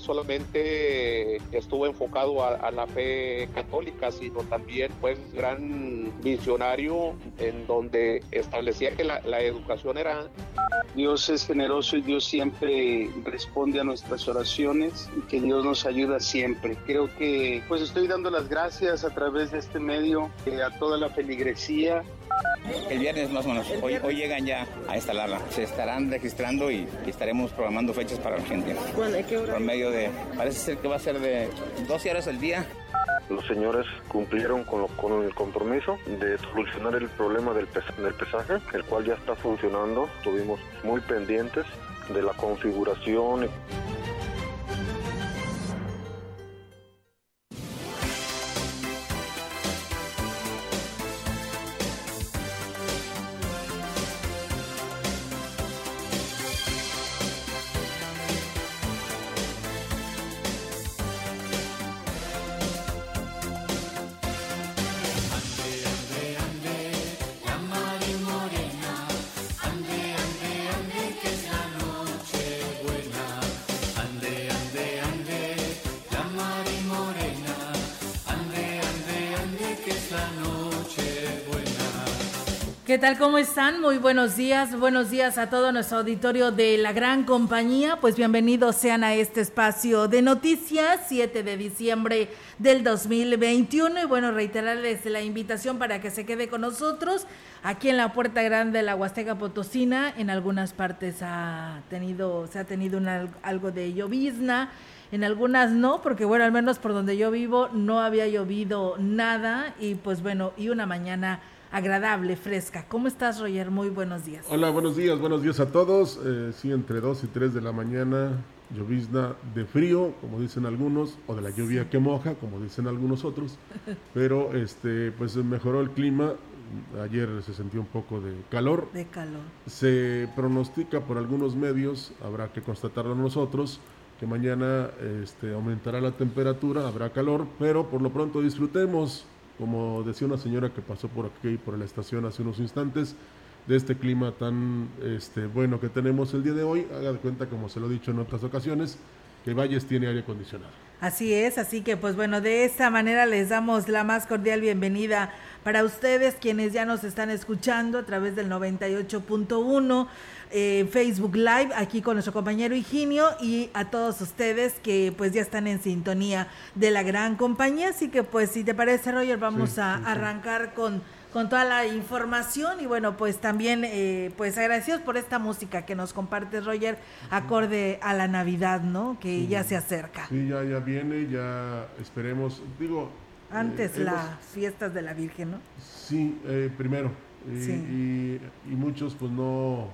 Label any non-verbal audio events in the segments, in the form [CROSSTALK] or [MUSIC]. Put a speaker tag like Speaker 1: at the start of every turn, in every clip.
Speaker 1: Solamente estuvo enfocado a, la fe católica, sino también fue un gran visionario en donde establecía que la, la educación era...
Speaker 2: Dios es generoso y Dios siempre responde a nuestras oraciones y que Dios nos ayuda siempre. Creo que pues estoy dando las gracias a través de este medio eh, a toda la feligresía
Speaker 3: el viernes más o menos. Hoy, hoy llegan ya a instalarla. Se estarán registrando y, estaremos programando fechas para la gente.
Speaker 4: ¿Cuándo? ¿Qué hora?
Speaker 3: Por medio parece ser que va a ser de 12 horas al día.
Speaker 5: Los señores cumplieron con, con el compromiso de solucionar el problema del, del pesaje, el cual ya está funcionando. Estuvimos muy pendientes de la configuración.
Speaker 4: ¿Qué tal? ¿Cómo están? Muy buenos días. Buenos días a todo nuestro auditorio de la gran compañía. Pues bienvenidos sean a este espacio de noticias, 7 de diciembre del 2021. Y bueno, reiterarles la invitación para que se quede con nosotros aquí en la Puerta Grande de la Huasteca Potosina. En algunas partes ha tenido, se ha tenido algo de llovizna. En algunas no, porque bueno, al menos por donde yo vivo no había llovido nada. Y pues bueno, y una mañana agradable, fresca. ¿Cómo estás, Roger? Muy buenos días.
Speaker 6: Hola, buenos días, buenos días a todos. Eh, sí, entre 2 y 3 de la mañana, llovizna de frío, como dicen algunos, o de la lluvia que moja, como dicen algunos otros. [LAUGHS] Pero este, pues mejoró el clima. Ayer se sintió un poco de calor.
Speaker 4: De calor.
Speaker 6: Se pronostica por algunos medios, habrá que constatarlo nosotros, que mañana este, aumentará la temperatura, habrá calor, pero por lo pronto disfrutemos como decía una señora que pasó por aquí, por la estación hace unos instantes, de este clima tan este, bueno que tenemos el día de hoy. Haga de cuenta, como se lo he dicho en otras ocasiones, que Valles tiene aire acondicionado.
Speaker 4: Así es, así que pues bueno, de esta manera les damos la más cordial bienvenida para ustedes quienes ya nos están escuchando a través del 98.1 eh, Facebook Live aquí con nuestro compañero Higinio y a todos ustedes que pues ya están en sintonía de la gran compañía. Así que pues si te parece Roger vamos a arrancar con con toda la información. Y bueno pues también eh, pues agradecidos por esta música que nos comparte Roger acorde a la Navidad no que ya se acerca.
Speaker 6: Sí ya ya viene ya esperemos. Digo
Speaker 4: antes eh, las fiestas de la Virgen no
Speaker 6: sí eh, primero. Y, muchos pues no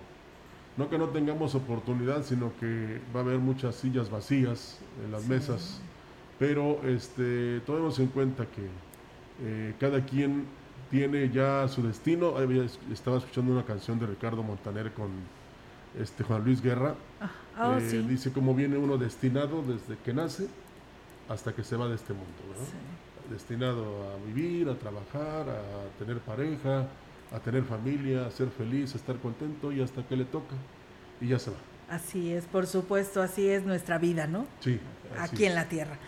Speaker 6: no que no tengamos oportunidad, sino que va a haber muchas sillas vacías en las mesas, pero este, tomemos en cuenta que eh, cada quien tiene ya su destino. Estaba escuchando una canción de Ricardo Montaner con este Juan Luis Guerra. Ah, oh, eh, dice cómo viene uno destinado desde que nace hasta que se va de este mundo, destinado a vivir, a trabajar, a tener pareja, a tener familia, a ser feliz, a estar contento y hasta que le toca y ya se va.
Speaker 4: Así es, por supuesto, así es nuestra vida, ¿no?
Speaker 6: Sí.
Speaker 4: Aquí en la tierra.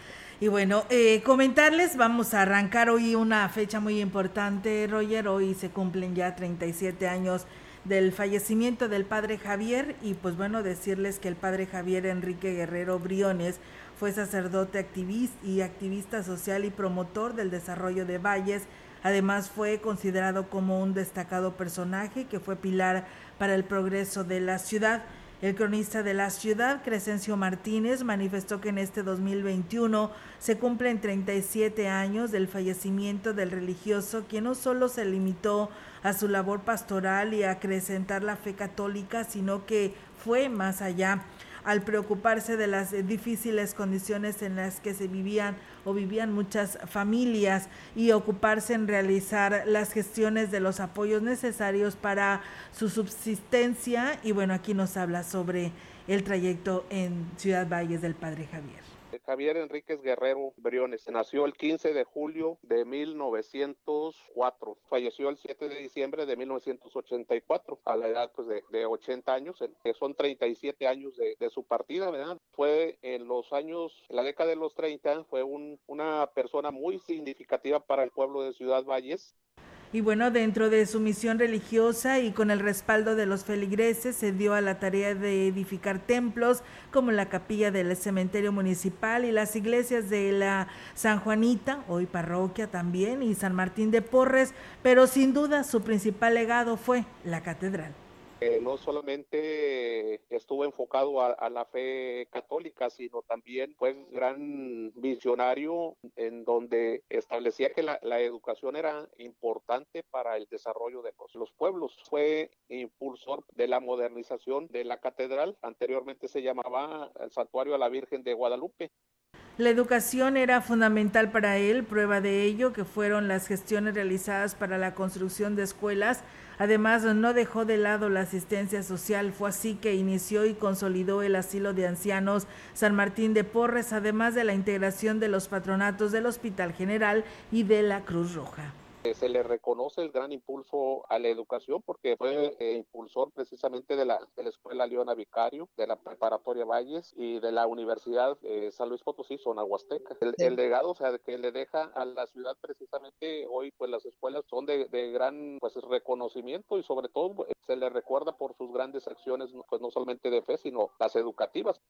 Speaker 4: Y bueno, eh, comentarles, vamos a arrancar hoy una fecha muy importante, Roger. Hoy se cumplen ya 37 años del fallecimiento del padre Javier y pues bueno, decirles que el padre Javier Enrique Guerrero Briones fue sacerdote activista y activista social y promotor del desarrollo de valles Además fue considerado como un destacado personaje que fue pilar para el progreso de la ciudad. El cronista de la ciudad, Crescencio Martínez, manifestó que en este 2021 se cumplen 37 años del fallecimiento del religioso, quien no solo se limitó a su labor pastoral y a acrecentar la fe católica, sino que fue más allá al preocuparse de las difíciles condiciones en las que se vivían o vivían muchas familias y ocuparse en realizar las gestiones de los apoyos necesarios para su subsistencia. Y bueno, aquí nos habla sobre el trayecto en Ciudad Valles del Padre Javier.
Speaker 1: Javier Enríquez Guerrero Briones. Nació el 15 de julio de 1904. Falleció el 7 de diciembre de 1984 a la edad pues, de, 80 años, que son 37 años de, su partida, ¿verdad? Fue en los años, en la década de los 30, fue una persona muy significativa para el pueblo de Ciudad Valles.
Speaker 4: Y bueno, dentro de su misión religiosa y con el respaldo de los feligreses, se dio a la tarea de edificar templos como la capilla del cementerio municipal y las iglesias de la San Juanita, hoy parroquia también, y San Martín de Porres, pero sin duda su principal legado fue la catedral
Speaker 1: no solamente estuvo enfocado a, la fe católica, sino también fue un gran visionario en donde establecía que la, educación era importante para el desarrollo de los, pueblos. Fue impulsor de la modernización de la catedral, anteriormente se llamaba el Santuario a la Virgen de Guadalupe.
Speaker 4: La educación era fundamental para él, prueba de ello que fueron las gestiones realizadas para la construcción de escuelas Además, no dejó de lado la asistencia social, fue así que inició y consolidó el asilo de ancianos San Martín de Porres, además de la integración de los patronatos del Hospital General y de la Cruz Roja
Speaker 1: se le reconoce el gran impulso a la educación porque fue eh, impulsor precisamente de la, de la Escuela Leona Vicario, de la Preparatoria Valles y de la Universidad de San Luis Potosí, zona Huasteca. El, legado, o sea, que le deja a la ciudad precisamente hoy, pues las escuelas son de, de gran pues reconocimiento y sobre todo se le recuerda por sus grandes acciones, pues no solamente de fe, sino las educativas.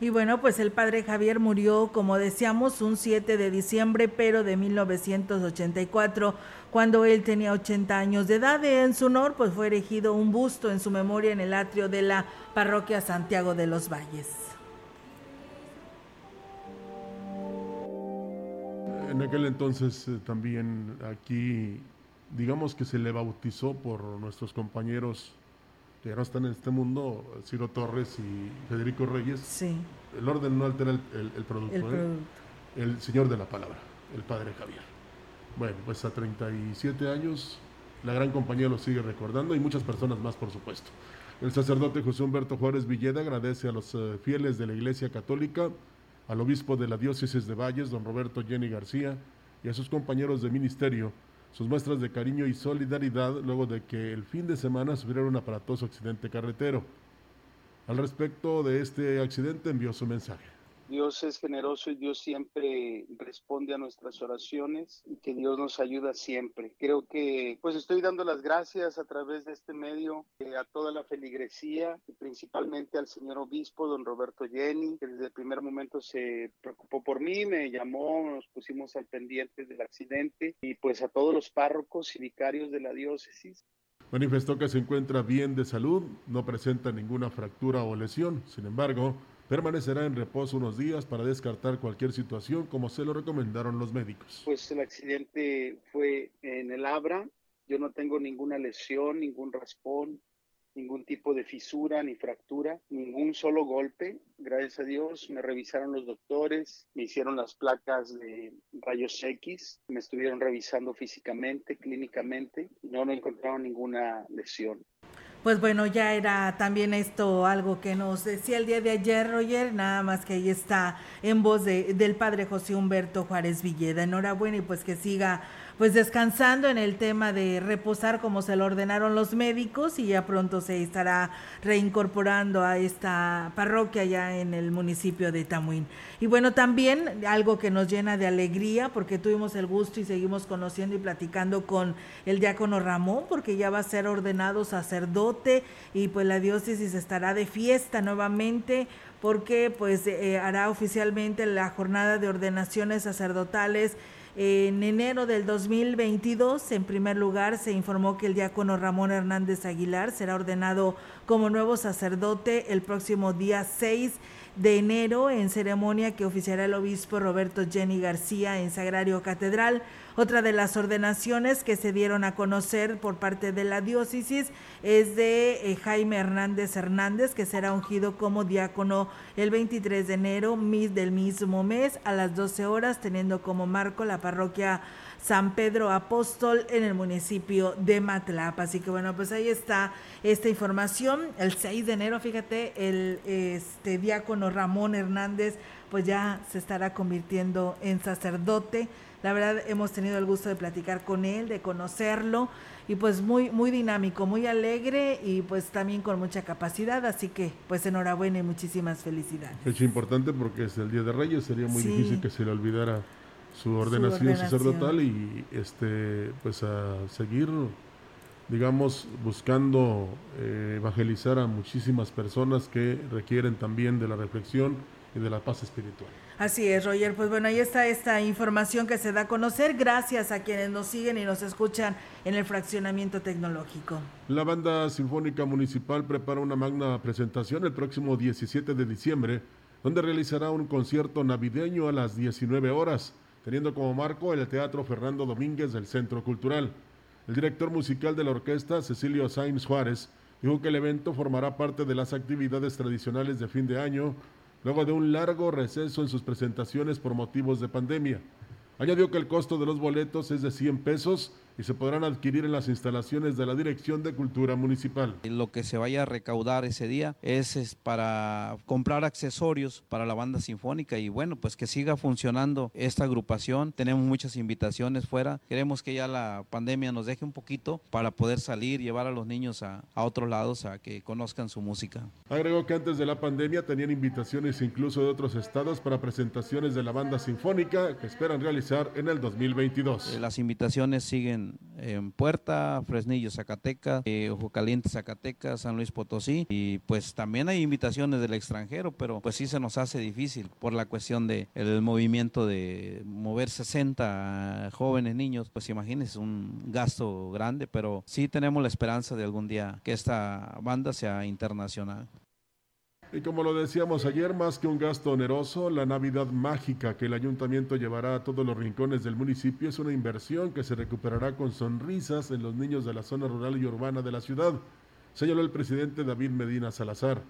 Speaker 4: Y bueno, pues el padre Javier murió, como decíamos, un 7 de diciembre, pero de 1984, cuando él tenía 80 años de edad. En su honor, pues fue erigido un busto en su memoria en el atrio de la parroquia Santiago de los Valles.
Speaker 6: En aquel entonces eh, también aquí, digamos que se le bautizó por nuestros compañeros que ya no están en este mundo, Ciro Torres y Federico Reyes.
Speaker 4: Sí.
Speaker 6: El orden no altera el, producto, ¿eh? el señor de la palabra, el padre Javier. Bueno, pues a 37 años la gran compañía lo sigue recordando y muchas personas más, por supuesto. El sacerdote José Humberto Juárez Villeda agradece a los eh, fieles de la Iglesia Católica, al obispo de la diócesis de Valles, don Roberto Jenny García, y a sus compañeros de ministerio sus muestras de cariño y solidaridad luego de que el fin de semana sufriera un aparatoso accidente carretero. Al respecto de este accidente envió su mensaje.
Speaker 2: Dios es generoso y Dios siempre responde a nuestras oraciones y que Dios nos ayuda siempre. Creo que pues estoy dando las gracias a través de este medio eh, a toda la feligresía y principalmente al señor obispo, don Roberto Jenny, que desde el primer momento se preocupó por mí, me llamó, nos pusimos al pendiente del accidente y pues a todos los párrocos y vicarios de la diócesis.
Speaker 6: Manifestó que se encuentra bien de salud, no presenta ninguna fractura o lesión. Sin embargo, Permanecerá en reposo unos días para descartar cualquier situación como se lo recomendaron los médicos.
Speaker 2: Pues el accidente fue en el Abra. Yo no tengo ninguna lesión, ningún raspón, ningún tipo de fisura ni fractura, ningún solo golpe. Gracias a Dios me revisaron los doctores, me hicieron las placas de rayos X, me estuvieron revisando físicamente, clínicamente, no, no encontraron ninguna lesión
Speaker 4: pues bueno, ya era también esto algo que nos decía el día de ayer, Roger, nada más que ahí está en voz de, del padre José Humberto Juárez Villeda. Enhorabuena y pues que siga pues descansando en el tema de reposar como se lo ordenaron los médicos y ya pronto se estará reincorporando a esta parroquia ya en el municipio de Tamuín. Y bueno, también algo que nos llena de alegría porque tuvimos el gusto y seguimos conociendo y platicando con el diácono Ramón porque ya va a ser ordenado sacerdote y pues la diócesis estará de fiesta nuevamente porque pues eh, hará oficialmente la jornada de ordenaciones sacerdotales En enero del 2022, en primer lugar, se informó que el diácono Ramón Hernández Aguilar será ordenado como nuevo sacerdote el próximo día 6 de enero en ceremonia que oficiará el obispo Roberto Jenny García en Sagrario Catedral. Otra de las ordenaciones que se dieron a conocer por parte de la diócesis es de eh, Jaime Hernández Hernández, que será ungido como diácono el 23 de enero del mismo mes a las 12 horas, teniendo como marco la parroquia San Pedro Apóstol en el municipio de Matlapa. Así que bueno, pues ahí está esta información. El 6 de enero, fíjate, el este diácono Ramón Hernández pues ya se estará convirtiendo en sacerdote. La verdad hemos tenido el gusto de platicar con él, de conocerlo y pues muy muy dinámico, muy alegre y pues también con mucha capacidad, así que pues enhorabuena y muchísimas felicidades.
Speaker 6: Es importante porque es el Día de Reyes, sería muy difícil que se le olvidara su ordenación, sacerdotal y este pues a seguir digamos buscando eh, evangelizar a muchísimas personas que requieren también de la reflexión y de la paz espiritual.
Speaker 4: Así es, Roger. Pues bueno, ahí está esta información que se da a conocer gracias a quienes nos siguen y nos escuchan en el fraccionamiento tecnológico.
Speaker 6: La Banda Sinfónica Municipal prepara una magna presentación el próximo 17 de diciembre, donde realizará un concierto navideño a las 19 horas teniendo como marco el Teatro Fernando Domínguez del Centro Cultural. El director musical de la orquesta, Cecilio Sainz Juárez, dijo que el evento formará parte de las actividades tradicionales de fin de año, luego de un largo receso en sus presentaciones por motivos de pandemia. Añadió que el costo de los boletos es de 100 pesos y se podrán adquirir en las instalaciones de la Dirección de Cultura Municipal.
Speaker 7: Lo que se vaya a recaudar ese día es, para comprar accesorios para la banda sinfónica y bueno, pues que siga funcionando esta agrupación. Tenemos muchas invitaciones fuera. Queremos que ya la pandemia nos deje un poquito para poder salir, llevar a los niños a, a otros lados a que conozcan su música.
Speaker 6: Agregó que antes de la pandemia tenían invitaciones incluso de otros estados para presentaciones de la banda sinfónica que esperan realizar en el 2022.
Speaker 7: Las invitaciones siguen en, Puerta, Fresnillo, Zacatecas, eh, Ojo Caliente, Zacatecas, San Luis Potosí. Y pues también hay invitaciones del extranjero, pero pues sí se nos hace difícil por la cuestión del el movimiento de mover 60 jóvenes niños. Pues imagínense, un gasto grande, pero sí tenemos la esperanza de algún día que esta banda sea internacional.
Speaker 6: Y como lo decíamos ayer, más que un gasto oneroso, la Navidad mágica que el ayuntamiento llevará a todos los rincones del municipio es una inversión que se recuperará con sonrisas en los niños de la zona rural y urbana de la ciudad, señaló el presidente David Medina Salazar.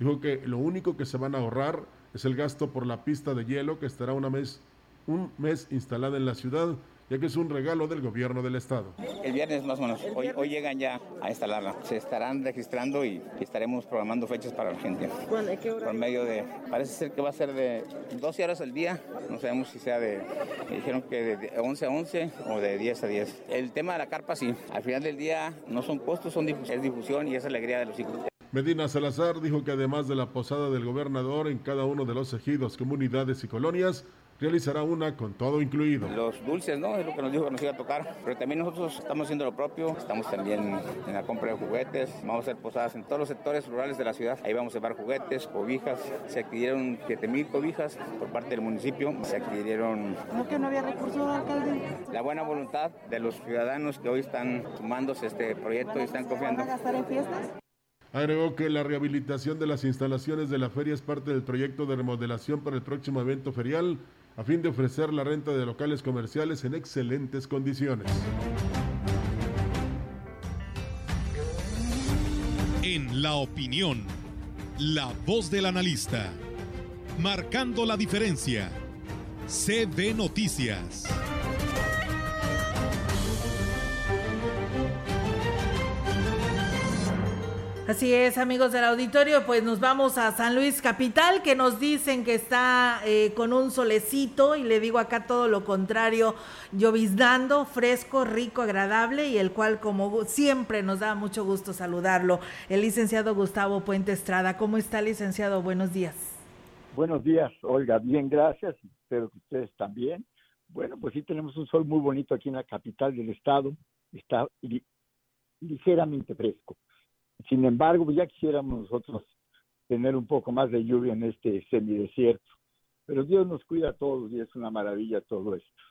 Speaker 6: Dijo que lo único que se van a ahorrar es el gasto por la pista de hielo que estará un mes instalada en la ciudad ya que es un regalo del gobierno del estado.
Speaker 3: El viernes más o menos, hoy, hoy llegan ya a instalarla. Se estarán registrando y estaremos programando fechas para la gente. qué hora? Por medio de, parece ser que va a ser de 12 horas al día, no sabemos si sea de, dijeron que de 11 a 11 o de 10 a 10. El tema de la carpa sí, al final del día no son costos, son es difusión y es alegría de los hijos.
Speaker 6: Medina Salazar dijo que además de la posada del gobernador en cada uno de los ejidos, comunidades y colonias, realizará una con todo incluido.
Speaker 3: Los dulces, ¿no? Es lo que nos dijo que nos iba a tocar, pero también nosotros estamos haciendo lo propio, estamos también en la compra de juguetes, vamos a hacer posadas en todos los sectores rurales de la ciudad, ahí vamos a llevar juguetes, cobijas, se adquirieron 7.000 cobijas por parte del municipio, se adquirieron...
Speaker 4: ¿Cómo que no había recursos, alcalde?
Speaker 3: La buena voluntad de los ciudadanos que hoy están sumándose a este proyecto y están confiando.
Speaker 4: ¿Van a gastar en fiestas?
Speaker 6: Agregó que la rehabilitación de las instalaciones de la feria es parte del proyecto de remodelación para el próximo evento ferial a fin de ofrecer la renta de locales comerciales en excelentes condiciones.
Speaker 8: En la opinión, la voz del analista, marcando la diferencia, CB Noticias.
Speaker 4: Así es, amigos del auditorio, pues nos vamos a San Luis Capital, que nos dicen que está eh, con un solecito, y le digo acá todo lo contrario, lloviznando, fresco, rico, agradable, y el cual, como siempre, nos da mucho gusto saludarlo. El licenciado Gustavo Puente Estrada. ¿Cómo está, licenciado? Buenos días.
Speaker 9: Buenos días, Olga. Bien, gracias. Espero que ustedes también. Bueno, pues sí tenemos un sol muy bonito aquí en la capital del estado. Está ligeramente fresco sin embargo, pues, ya quisiéramos nosotros tener un poco más de lluvia en este semidesierto. Pero Dios nos cuida a todos y es una maravilla todo esto.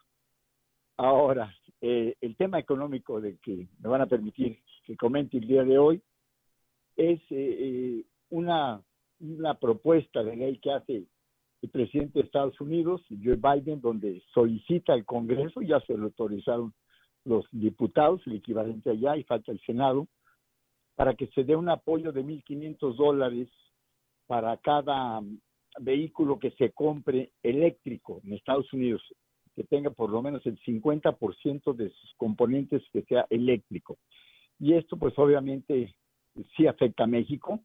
Speaker 9: Ahora, eh, el tema económico de que me van a permitir que comente el día de hoy es eh, una, una propuesta de ley que hace el presidente de Estados Unidos, Joe Biden, donde solicita al Congreso, ya se lo autorizaron los diputados, el equivalente allá, y falta el Senado, para que se dé un apoyo de 1.500 dólares para cada vehículo que se compre eléctrico en Estados Unidos, que tenga por lo menos el 50% de sus componentes que sea eléctrico. Y esto pues obviamente sí afecta a México.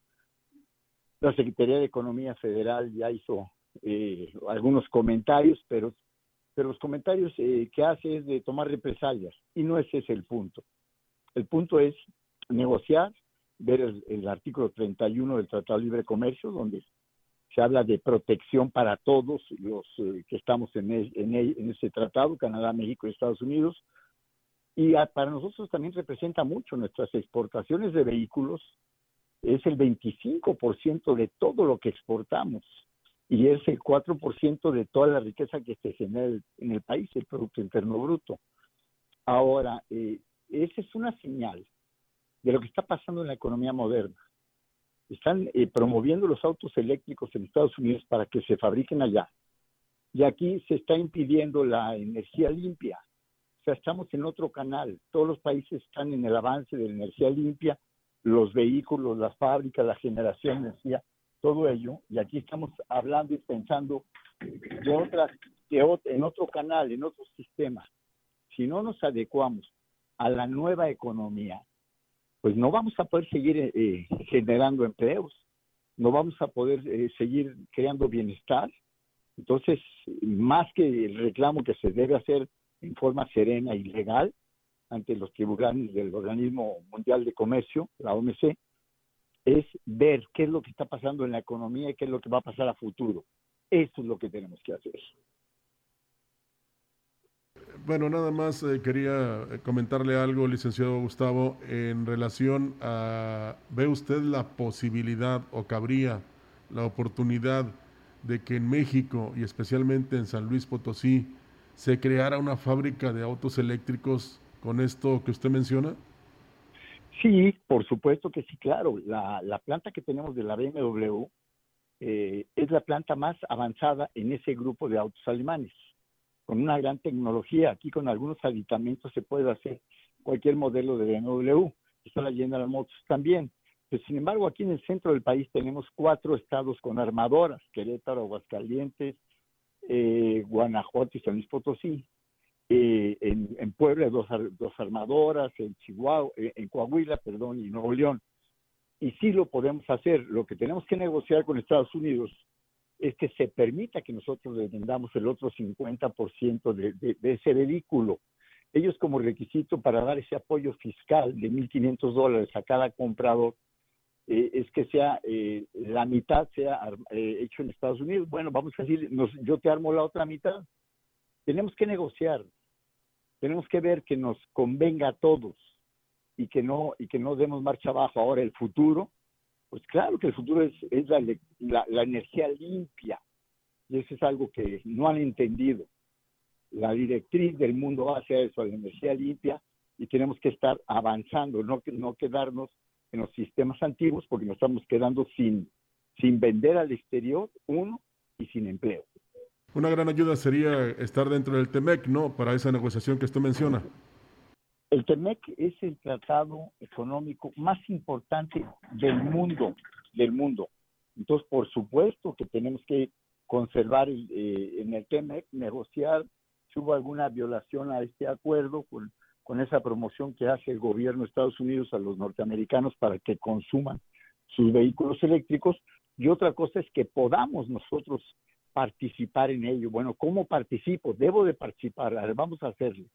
Speaker 9: La Secretaría de Economía Federal ya hizo eh, algunos comentarios, pero, pero los comentarios eh, que hace es de tomar represalias y no ese es el punto. El punto es negociar, ver el, artículo 31 del Tratado de Libre Comercio, donde se habla de protección para todos los eh, que estamos en, en, ese tratado, Canadá, México y Estados Unidos. Y para nosotros también representa mucho nuestras exportaciones de vehículos, es el 25% de todo lo que exportamos y es el 4% de toda la riqueza que se genera en el país, el Producto Interno Bruto. Ahora, eh, esa es una señal de lo que está pasando en la economía moderna están eh, promoviendo los autos eléctricos en Estados Unidos para que se fabriquen allá. Y aquí se está impidiendo la energía limpia. O sea, estamos en otro canal. Todos los países están en el avance de la energía limpia, los vehículos, las fábricas, la generación de energía, todo ello. Y aquí estamos hablando y pensando de en otro canal, en otro sistema. Si no nos adecuamos a la nueva economía, pues no vamos a poder seguir eh, eh, generando empleos, no vamos a poder eh, seguir creando bienestar. Entonces, más que el reclamo que se debe hacer en forma serena y legal ante los tribunales del Organismo Mundial de Comercio, la OMC, es ver qué es lo que está pasando en la economía y qué es lo que va a pasar a futuro. Eso es lo que tenemos que hacer.
Speaker 6: Bueno, nada más eh, quería eh, comentarle algo, licenciado Gustavo, en relación a, ¿ve usted la posibilidad o cabría la oportunidad de que en México y especialmente en San Luis Potosí se creara una fábrica de autos eléctricos con esto que usted menciona?
Speaker 9: Sí, por supuesto que sí, claro. La, planta que tenemos de la BMW eh, es la planta más avanzada en ese grupo de autos alemanes con una gran tecnología. Aquí con algunos aditamentos se puede hacer cualquier modelo de BMW. Está la General Motors también. Pues, sin embargo, aquí en el centro del país tenemos cuatro estados con armadoras, Querétaro, Aguascalientes, eh, Guanajuato y San Luis Potosí. Eh, en, en, Puebla dos, dos armadoras, en Chihuahua, eh, en Coahuila, perdón, y Nuevo León. Y sí lo podemos hacer. Lo que tenemos que negociar con Estados Unidos es que se permita que nosotros le vendamos el otro 50% de, ese vehículo. Ellos como requisito para dar ese apoyo fiscal de 1.500 dólares a cada comprador eh, es que sea eh, la mitad sea eh, hecho en Estados Unidos. Bueno, vamos a decir, yo te armo la otra mitad. Tenemos que negociar, tenemos que ver que nos convenga a todos y que no y que no demos marcha abajo. Ahora el futuro pues claro que el futuro es, la, energía limpia y eso es algo que no han entendido. La directriz del mundo hacia eso, la energía limpia, y tenemos que estar avanzando, no, no quedarnos en los sistemas antiguos porque nos estamos quedando sin, sin vender al exterior, uno, y sin empleo.
Speaker 6: Una gran ayuda sería estar dentro del TEMEC, ¿no? Para esa negociación que usted menciona.
Speaker 9: El TEMEC es el tratado económico más importante del mundo, del mundo. Entonces, por supuesto que tenemos que conservar eh, en el TEMEC, negociar si hubo alguna violación a este acuerdo con, esa promoción que hace el gobierno de Estados Unidos a los norteamericanos para que consuman sus vehículos eléctricos. Y otra cosa es que podamos nosotros participar en ello. Bueno, ¿cómo participo? Debo de participar, vamos a hacerlo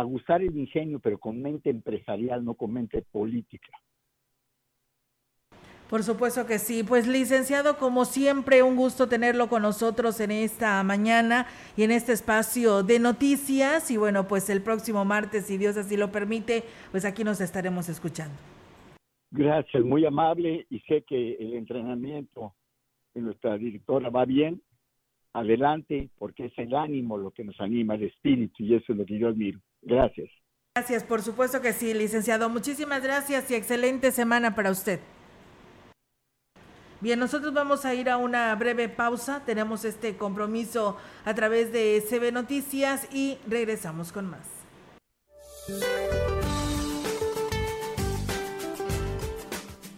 Speaker 9: aguzar el ingenio, pero con mente empresarial, no con mente política.
Speaker 4: Por supuesto que sí. Pues licenciado, como siempre, un gusto tenerlo con nosotros en esta mañana y en este espacio de noticias. Y bueno, pues el próximo martes, si Dios así lo permite, pues aquí nos estaremos escuchando.
Speaker 9: Gracias, muy amable y sé que el entrenamiento de nuestra directora va bien adelante, porque es el ánimo lo que nos anima, el espíritu, y eso es lo que yo admiro. Gracias.
Speaker 4: Gracias, por supuesto que sí, licenciado. Muchísimas gracias y excelente semana para usted. Bien, nosotros vamos a ir a una breve pausa. Tenemos este compromiso a través de CB Noticias y regresamos con más.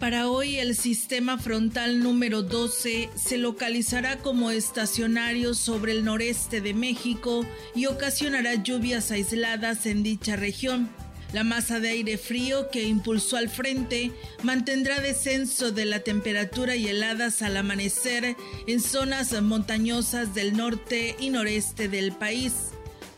Speaker 4: Para hoy el sistema frontal número 12 se localizará como estacionario sobre el noreste de México y ocasionará lluvias aisladas en dicha región. La masa de aire frío que impulsó al frente mantendrá descenso de la temperatura y heladas al amanecer en zonas montañosas del norte y noreste del país.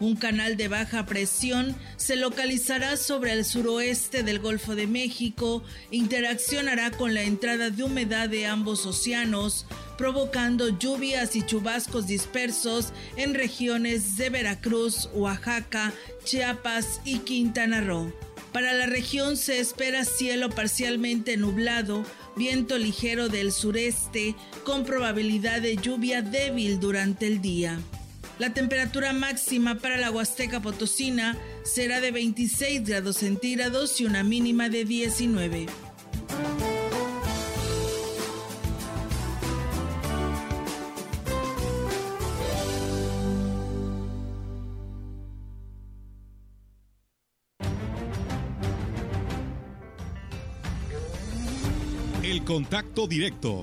Speaker 4: Un canal de baja presión se localizará sobre el suroeste del Golfo de México, interaccionará con la entrada de humedad de ambos océanos, provocando lluvias y chubascos dispersos en regiones de Veracruz, Oaxaca, Chiapas y Quintana Roo. Para la región se espera cielo parcialmente nublado, viento ligero del sureste, con probabilidad de lluvia débil durante el día. La temperatura máxima para la Huasteca Potosina será de 26 grados centígrados y una mínima de 19.
Speaker 8: El contacto directo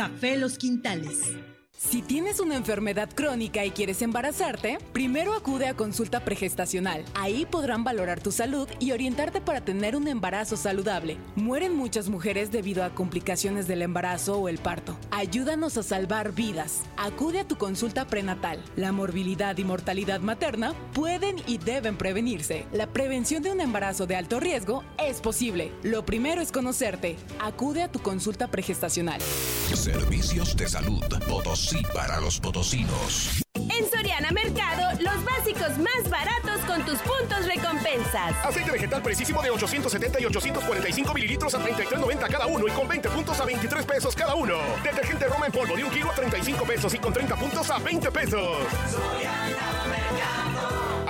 Speaker 10: Café Los Quintales.
Speaker 11: Si tienes una enfermedad crónica y quieres embarazarte, primero acude a consulta pregestacional. Ahí podrán valorar tu salud y orientarte para tener un embarazo saludable. Mueren muchas mujeres debido a complicaciones del embarazo o el parto. Ayúdanos a salvar vidas. Acude a tu consulta prenatal. La morbilidad y mortalidad materna pueden y deben prevenirse. La prevención de un embarazo de alto riesgo es posible. Lo primero es conocerte. Acude a tu consulta pregestacional.
Speaker 12: Servicios de salud. Potosí para los potosinos.
Speaker 13: En Soriana Mercado, los básicos más baratos con tus puntos recompensas.
Speaker 14: Aceite vegetal precisísimo de 870 y 845 mililitros a 33.90 cada uno y con 20 puntos a 23 pesos cada uno. Detergente Roma en polvo de un kilo a 35 pesos y con 30 puntos a 20 pesos. Soriana Mercado.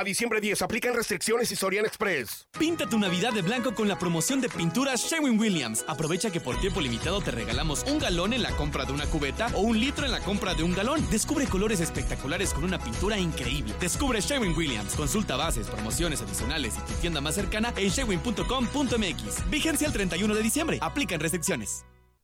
Speaker 14: A diciembre 10 aplican restricciones y Sorian Express.
Speaker 15: Pinta tu Navidad de blanco con la promoción de pintura Sherwin Williams. Aprovecha que por tiempo limitado te regalamos un galón en la compra de una cubeta o un litro en la compra de un galón. Descubre colores espectaculares con una pintura increíble. Descubre Sherwin Williams. Consulta bases, promociones adicionales y tu tienda más cercana en sherwin.com.mx. Vigencia el 31 de diciembre. Aplican restricciones.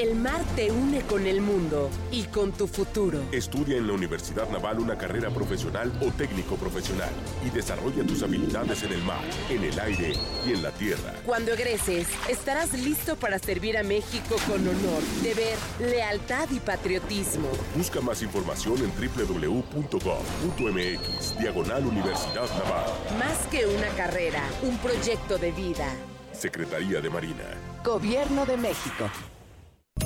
Speaker 16: El mar te une con el mundo y con tu futuro.
Speaker 17: Estudia en la Universidad Naval una carrera profesional o técnico profesional y desarrolla tus habilidades en el mar, en el aire y en la tierra.
Speaker 16: Cuando egreses, estarás listo para servir a México con honor, deber, lealtad y patriotismo.
Speaker 17: Busca más información en www.gov.mx, diagonal Universidad Naval.
Speaker 16: Más que una carrera, un proyecto de vida.
Speaker 17: Secretaría de Marina.
Speaker 18: Gobierno de México.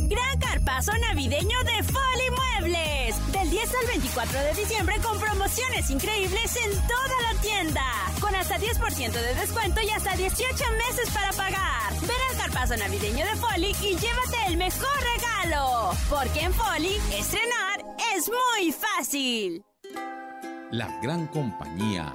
Speaker 13: Gran carpazo navideño de Foli Muebles. Del 10 Hasta el 24 de diciembre con promociones increíbles en toda la tienda. Con hasta 10% de descuento y hasta 18 meses para pagar. Ven al carpazo navideño de Foli y llévate el mejor regalo. Porque en Foli, estrenar es muy fácil.
Speaker 19: La gran compañía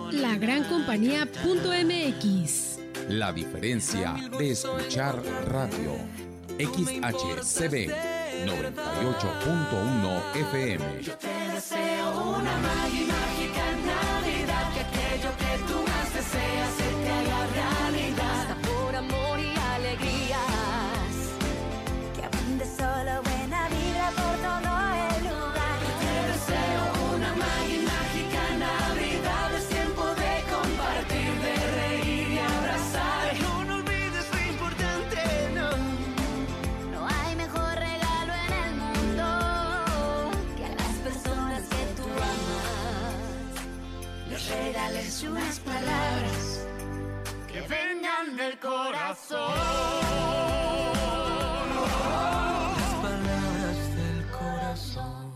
Speaker 20: La Gran Compañía.mx.
Speaker 19: la diferencia de escuchar radio. XHCB 98.1 FM.
Speaker 21: Te deseo una magia unas palabras que vengan del corazón. Las palabras del corazón.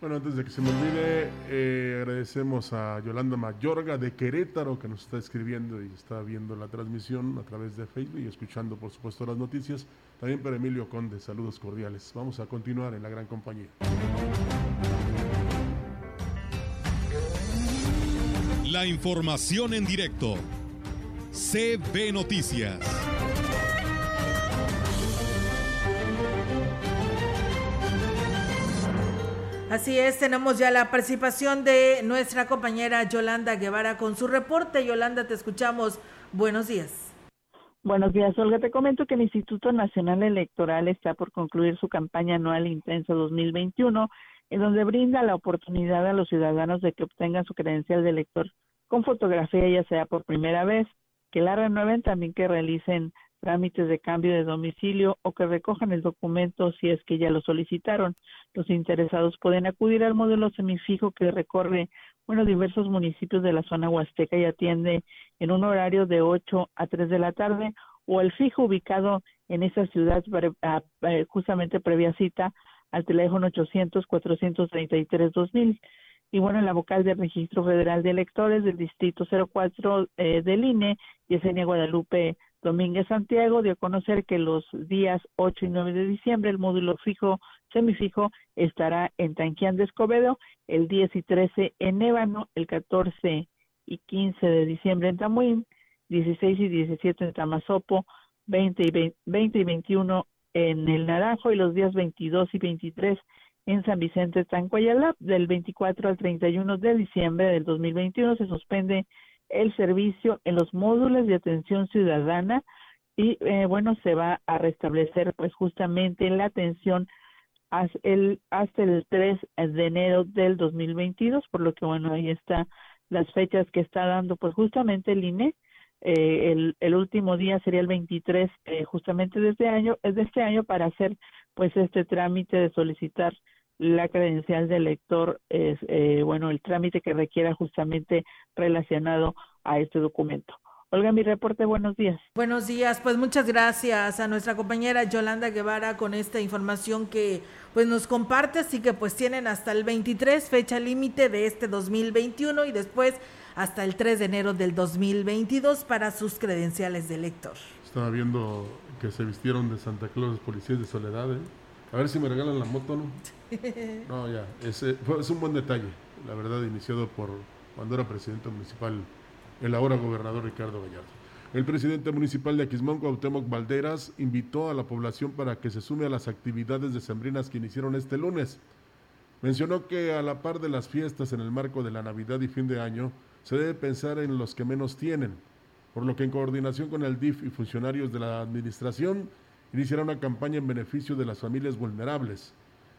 Speaker 6: Bueno, antes de que se me olvide, eh, agradecemos a Yolanda Mayorga de Querétaro que nos está escribiendo y está viendo la transmisión a través de Facebook y escuchando, por supuesto, las noticias. También para Emilio Conde, saludos cordiales. Vamos a continuar en la gran compañía.
Speaker 8: La información en directo. CB Noticias.
Speaker 4: Así es, tenemos ya la participación de nuestra compañera Yolanda Guevara con su reporte. Yolanda, te escuchamos. Buenos días.
Speaker 22: Buenos días, Olga. Te comento que el Instituto Nacional Electoral está por concluir su campaña anual intensa 2021, en donde brinda la oportunidad a los ciudadanos de que obtengan su credencial de elector con fotografía, ya sea por primera vez, que la renueven, también que realicen trámites de cambio de domicilio o que recojan el documento si es que ya lo solicitaron. Los interesados pueden acudir al módulo semifijo que recorre, bueno, diversos municipios de la zona huasteca y atiende en un horario de 8 a 3 de la tarde o el fijo ubicado en esa ciudad eh, justamente previa cita al teléfono 800-433-2000. Y bueno, la vocal del Registro Federal de Electores del Distrito 04 eh, del INE, Yesenia Guadalupe Domínguez Santiago, dio a conocer que los días 8 y 9 de diciembre el módulo fijo, semifijo, estará en Tanquián de Escobedo, el 10 y 13 en Ébano, el 14 y 15 de diciembre en Tamuín, 16 y 17 en Tamazopo, 20 y 20, 20 y 21 en el Naranjo y los días 22 y 23 en San Vicente Tancuayalap. Del 24 al 31 de diciembre del 2021 se suspende el servicio en los módulos de atención ciudadana y eh, bueno, se va a restablecer pues justamente la atención hasta el, hasta el 3 de enero del 2022, por lo que bueno, ahí está las fechas que está dando pues justamente el INE. Eh, el, el último día sería el 23 eh, justamente de este año, es de este año para hacer pues este trámite de solicitar la credencial del lector es eh, bueno el trámite que requiera justamente relacionado a este documento. Olga, mi reporte, buenos días.
Speaker 4: Buenos días, pues muchas gracias a nuestra compañera Yolanda Guevara con esta información que pues nos comparte, así que pues tienen hasta el 23 fecha límite de este 2021 y después hasta el 3 de enero del 2022 para sus credenciales de lector.
Speaker 6: Estaba viendo que se vistieron de Santa Claus policías de Soledad. ¿eh? A ver si me regalan la moto, ¿no? [LAUGHS] No, ya. Es, eh, fue- es un buen detalle, la verdad, iniciado por cuando era presidente municipal el ahora gobernador Ricardo Gallardo. El presidente municipal de Aquismón, Cuauhtémoc Valderas, invitó a la población para que se sume a las actividades decembrinas que iniciaron este lunes. Mencionó que a la par de las fiestas en el marco de la Navidad y fin de año, se debe pensar en los que menos tienen, por lo que en coordinación con el DIF y funcionarios de la administración, iniciará una campaña en beneficio de las familias vulnerables.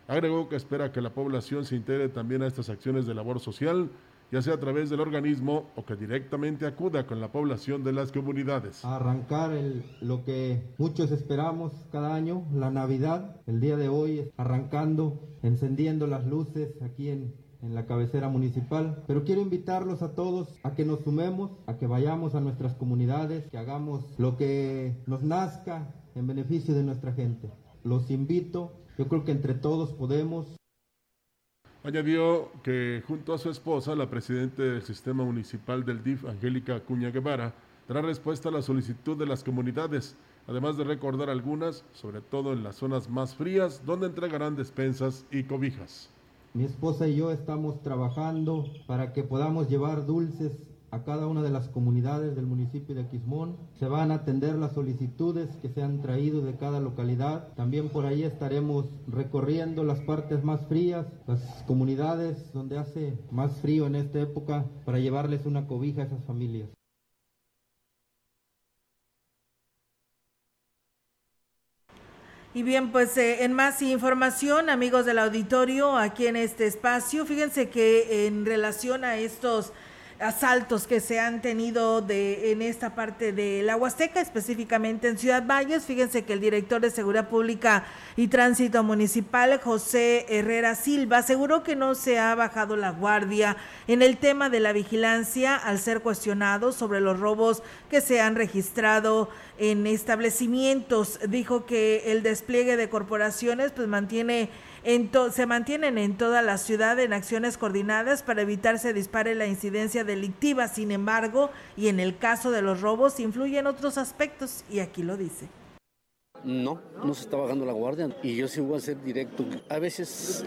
Speaker 6: Agregó que espera que la población se integre también a estas acciones de labor social, ya sea a través del organismo o que directamente acuda con la población de las comunidades.
Speaker 23: arrancar el, lo que muchos esperamos cada año, la Navidad, el día de hoy, arrancando, encendiendo las luces aquí en, en la cabecera municipal. Pero quiero invitarlos a todos a que nos sumemos, a que vayamos a nuestras comunidades, que hagamos lo que nos nazca en beneficio de nuestra gente. Los invito, yo creo que entre todos podemos.
Speaker 6: Añadió que junto a su esposa, la presidenta del sistema municipal del DIF, Angélica Acuña Guevara, dará respuesta a la solicitud de las comunidades, además de recordar algunas, sobre todo en las zonas más frías, donde entregarán despensas y cobijas.
Speaker 23: Mi esposa y yo estamos trabajando para que podamos llevar dulces a cada una de las comunidades del municipio de Quismón. Se van a atender las solicitudes que se han traído de cada localidad. También por ahí estaremos recorriendo las partes más frías, las comunidades donde hace más frío en esta época, para llevarles una cobija a esas familias.
Speaker 4: Y bien, pues eh, en más información, amigos del auditorio, aquí en este espacio, fíjense que en relación a estos asaltos que se han tenido de, en esta parte de la Huasteca, específicamente en Ciudad Valles. Fíjense que el director de Seguridad Pública y Tránsito Municipal, José Herrera Silva, aseguró que no se ha bajado la guardia en el tema de la vigilancia al ser cuestionado sobre los robos que se han registrado en establecimientos. Dijo que el despliegue de corporaciones pues mantiene se mantienen en toda la ciudad en acciones coordinadas para evitar se dispare la incidencia delictiva. Sin embargo, y en el caso de los robos, influyen otros aspectos, y aquí lo dice.
Speaker 24: No, no se está bajando la guardia y yo sí voy a ser directo. A veces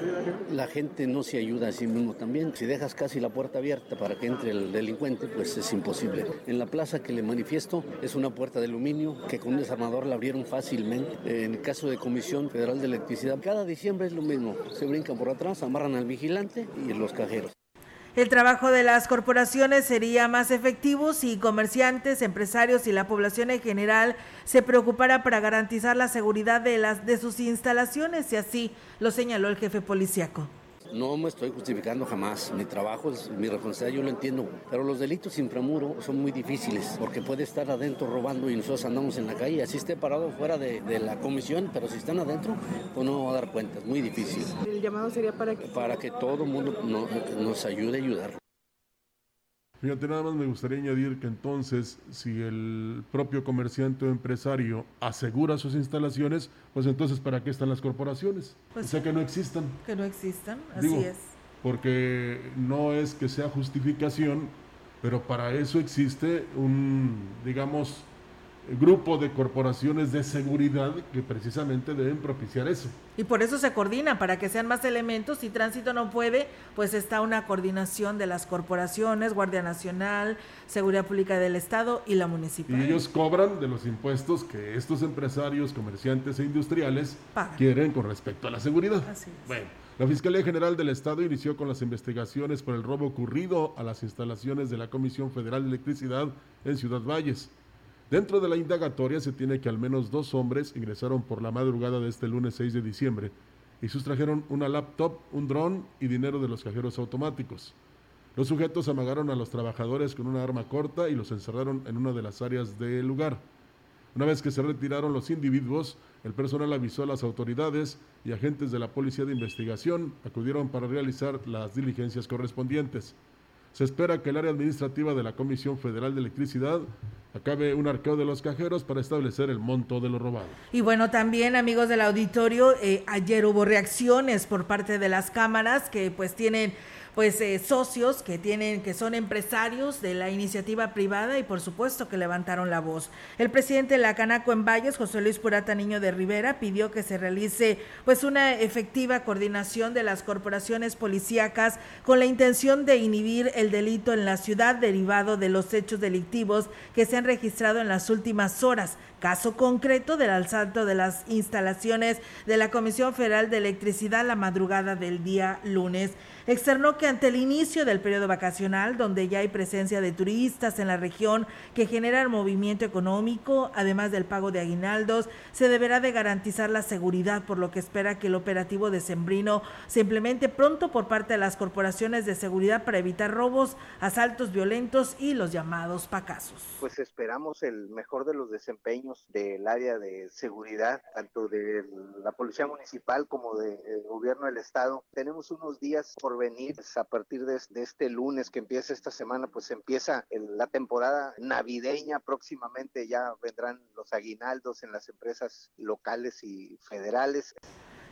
Speaker 24: la gente no se ayuda a sí mismo también. Si dejas casi la puerta abierta para que entre el delincuente, pues es imposible. En la plaza que le manifiesto es una puerta de aluminio que con un desarmador la abrieron fácilmente. En el caso de Comisión Federal de Electricidad, cada diciembre es lo mismo. Se brincan por atrás, amarran al vigilante y los cajeros.
Speaker 4: El trabajo de las corporaciones sería más efectivo si comerciantes, empresarios y la población en general se preocupara para garantizar la seguridad de, las, de sus instalaciones y así lo señaló el jefe policíaco.
Speaker 24: No me estoy justificando jamás. Mi trabajo es mi responsabilidad, yo lo entiendo. Pero los delitos inframuro son muy difíciles porque puede estar adentro robando y nosotros andamos en la calle. Así esté parado fuera de, la comisión, pero si están adentro, pues no va a dar cuenta. Es muy difícil.
Speaker 25: El llamado sería para que.
Speaker 24: Para que todo el mundo nos ayude a ayudar.
Speaker 6: Fíjate, nada más me gustaría añadir que entonces, si el propio comerciante o empresario asegura sus instalaciones, pues entonces, ¿para qué están las corporaciones?
Speaker 4: Pues
Speaker 6: o sea, que no existan.
Speaker 4: Que no existan, así es.
Speaker 6: Porque no es que sea justificación, pero para eso existe un, digamos, grupo de corporaciones de seguridad que precisamente deben propiciar eso.
Speaker 4: Y por eso se coordina, para que sean más elementos. Si tránsito no puede, pues está una coordinación de las corporaciones, Guardia Nacional, Seguridad Pública del Estado y la municipal.
Speaker 6: Y ellos cobran de los impuestos que estos empresarios, comerciantes e industriales quieren con respecto a la seguridad. Bueno, la Fiscalía General del Estado inició con las investigaciones por el robo ocurrido a las instalaciones de la Comisión Federal de Electricidad en Ciudad Valles. Dentro de la indagatoria se tiene que al menos dos hombres ingresaron por la madrugada de este lunes 6 de diciembre y sustrajeron una laptop, un dron y dinero de los cajeros automáticos. Los sujetos amagaron a los trabajadores con una arma corta y los encerraron en una de las áreas del lugar. Una vez que se retiraron los individuos, el personal avisó a las autoridades y agentes de la Policía de Investigación acudieron para realizar las diligencias correspondientes. Se espera que el área administrativa de la Comisión Federal de Electricidad acabe un arqueo de los cajeros para establecer el monto de lo robado.
Speaker 4: Y bueno, también amigos del auditorio, eh, ayer hubo reacciones por parte de las cámaras que pues tienen pues eh, socios que tienen que son empresarios de la iniciativa privada y por supuesto que levantaron la voz. El presidente de la Canaco en Valles, José Luis Purata Niño de Rivera, pidió que se realice pues una efectiva coordinación de las corporaciones policíacas con la intención de inhibir el delito en la ciudad derivado de los hechos delictivos que se han registrado en las últimas horas caso concreto del asalto de las instalaciones de la Comisión Federal de Electricidad la madrugada del día lunes. Externó que ante el inicio del periodo vacacional, donde ya hay presencia de turistas en la región que generan movimiento económico, además del pago de aguinaldos, se deberá de garantizar la seguridad, por lo que espera que el operativo de Sembrino se implemente pronto por parte de las corporaciones de seguridad para evitar robos, asaltos violentos y los llamados pacasos.
Speaker 26: Pues esperamos el mejor de los desempeños del área de seguridad, tanto de la Policía Municipal como del Gobierno del Estado. Tenemos unos días por venir pues, a partir de, de, este lunes que empieza esta semana, pues empieza el, la temporada navideña. Próximamente ya vendrán los aguinaldos en las empresas locales y federales.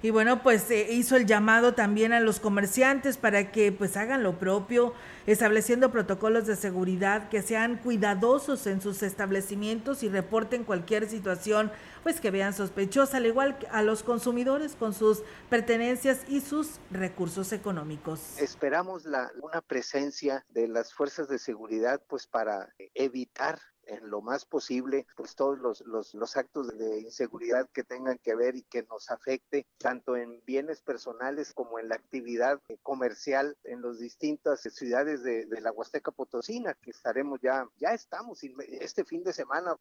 Speaker 4: Y bueno, pues eh, hizo el llamado también a los comerciantes para que pues hagan lo propio, estableciendo protocolos de seguridad, que sean cuidadosos en sus establecimientos y reporten cualquier situación pues que vean sospechosa, al igual que a los consumidores con sus pertenencias y sus recursos económicos.
Speaker 26: Esperamos la, una presencia de las fuerzas de seguridad pues para evitar en lo más posible pues todos los, los, los, actos de inseguridad que tengan que ver y que nos afecte tanto en bienes personales como en la actividad comercial en las distintas ciudades de, de la Huasteca Potosina que estaremos ya ya estamos este fin de semana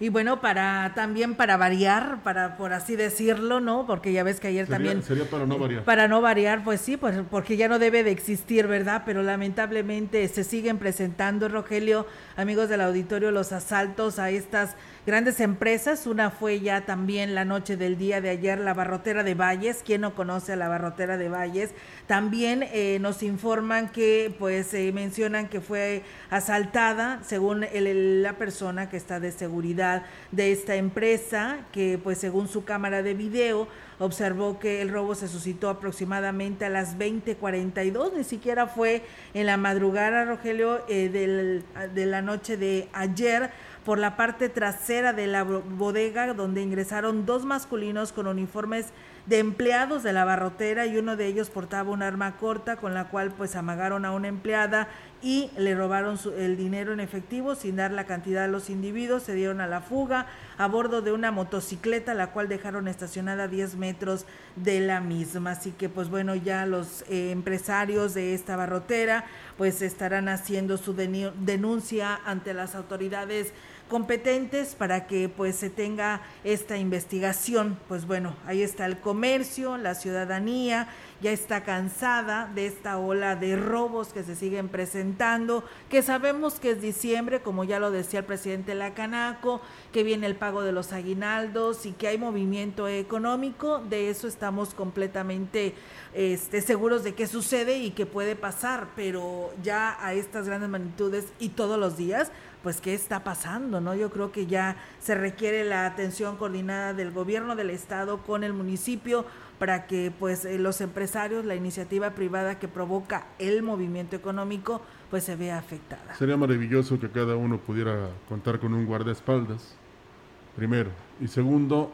Speaker 4: y bueno, para también para variar, para por así decirlo, ¿no? Porque ya ves que ayer
Speaker 6: sería,
Speaker 4: también
Speaker 6: sería para no variar.
Speaker 4: Para no variar, pues sí, pues porque ya no debe de existir, ¿verdad? Pero lamentablemente se siguen presentando, Rogelio, amigos del auditorio, los asaltos a estas grandes empresas. Una fue ya también la noche del día de ayer, la barrotera de Valles. ¿Quién no conoce a la barrotera de Valles? También eh, nos informan que, pues, eh, mencionan que fue asaltada, según el, la persona que está de seguridad de esta empresa, que, pues, según su cámara de video, observó que el robo se suscitó aproximadamente a las 20:42, ni siquiera fue en la madrugada, Rogelio, eh, del, de la noche de ayer por la parte trasera de la bodega donde ingresaron dos masculinos con uniformes de empleados de la barrotera y uno de ellos portaba un arma corta con la cual pues amagaron a una empleada y le robaron su, el dinero en efectivo sin dar la cantidad a los individuos, se dieron a la fuga a bordo de una motocicleta la cual dejaron estacionada a 10 metros de la misma. Así que pues bueno, ya los eh, empresarios de esta barrotera pues estarán haciendo su denuncia ante las autoridades competentes para que pues se tenga esta investigación. Pues bueno, ahí está el comercio, la ciudadanía ya está cansada de esta ola de robos que se siguen presentando, que sabemos que es diciembre, como ya lo decía el presidente Lacanaco, que viene el pago de los aguinaldos y que hay movimiento económico, de eso estamos completamente este, seguros de que sucede y que puede pasar, pero ya a estas grandes magnitudes y todos los días, pues qué está pasando, ¿no? Yo creo que ya se requiere la atención coordinada del gobierno del estado con el municipio para que pues eh, los empresarios, la iniciativa privada que provoca el movimiento económico, pues se vea afectada.
Speaker 6: Sería maravilloso que cada uno pudiera contar con un guardaespaldas, primero. Y segundo,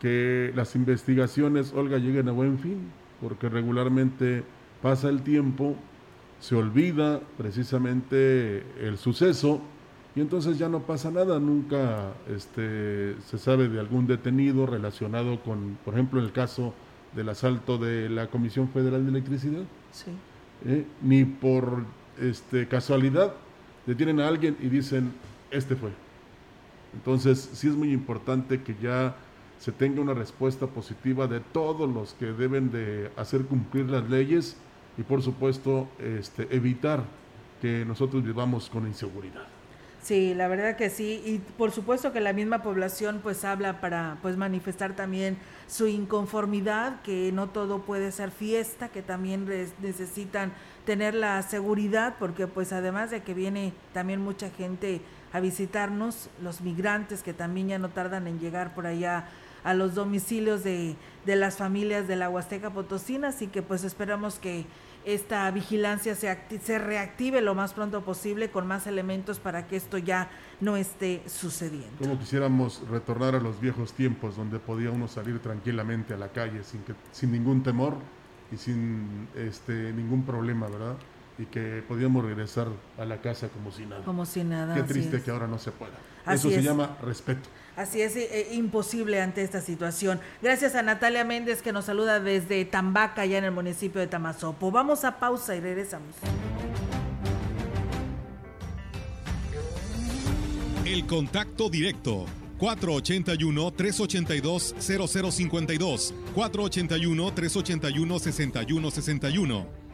Speaker 6: que las investigaciones, Olga, lleguen a buen fin, porque regularmente pasa el tiempo, se olvida precisamente el suceso y entonces ya no pasa nada, nunca este, se sabe de algún detenido relacionado con, por ejemplo, el caso del asalto de la Comisión Federal de Electricidad.
Speaker 4: Sí.
Speaker 6: ¿Eh? Ni por este, casualidad detienen a alguien y dicen, este fue. Entonces, sí es muy importante que ya se tenga una respuesta positiva de todos los que deben de hacer cumplir las leyes y, por supuesto, este, evitar que nosotros vivamos con inseguridad.
Speaker 4: Sí, la verdad que sí, y por supuesto que la misma población pues habla para pues manifestar también su inconformidad, que no todo puede ser fiesta, que también necesitan tener la seguridad, porque pues además de que viene también mucha gente a visitarnos, los migrantes que también ya no tardan en llegar por allá a los domicilios de, de las familias de la Huasteca Potosina, así que pues esperamos que esta vigilancia se, se reactive lo más pronto posible con más elementos para que esto ya no esté sucediendo.
Speaker 6: Como quisiéramos retornar a los viejos tiempos donde podía uno salir tranquilamente a la calle sin, que, sin ningún temor y sin este, ningún problema, ¿verdad? y que podíamos regresar a la casa como si nada.
Speaker 4: Como si nada.
Speaker 6: Qué triste
Speaker 4: es.
Speaker 6: que ahora no se pueda.
Speaker 4: Así
Speaker 6: Eso se
Speaker 4: es.
Speaker 6: llama respeto.
Speaker 4: Así es, eh, imposible ante esta situación. Gracias a Natalia Méndez que nos saluda desde Tambaca, ya en el municipio de Tamazopo. Vamos a pausa y regresamos.
Speaker 8: El contacto directo 481-382-0052, 481-381-6161.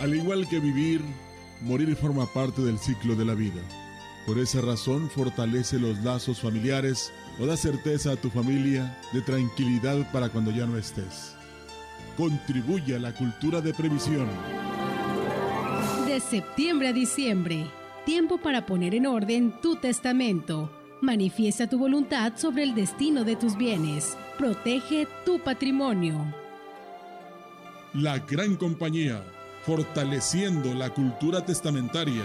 Speaker 25: Al igual que vivir, morir forma parte del ciclo de la vida. Por esa razón fortalece los lazos familiares o da certeza a tu familia de tranquilidad para cuando ya no estés. Contribuye a la cultura de previsión.
Speaker 27: De septiembre a diciembre, tiempo para poner en orden tu testamento. Manifiesta tu voluntad sobre el destino de tus bienes. Protege tu patrimonio.
Speaker 25: La gran compañía, fortaleciendo la cultura testamentaria.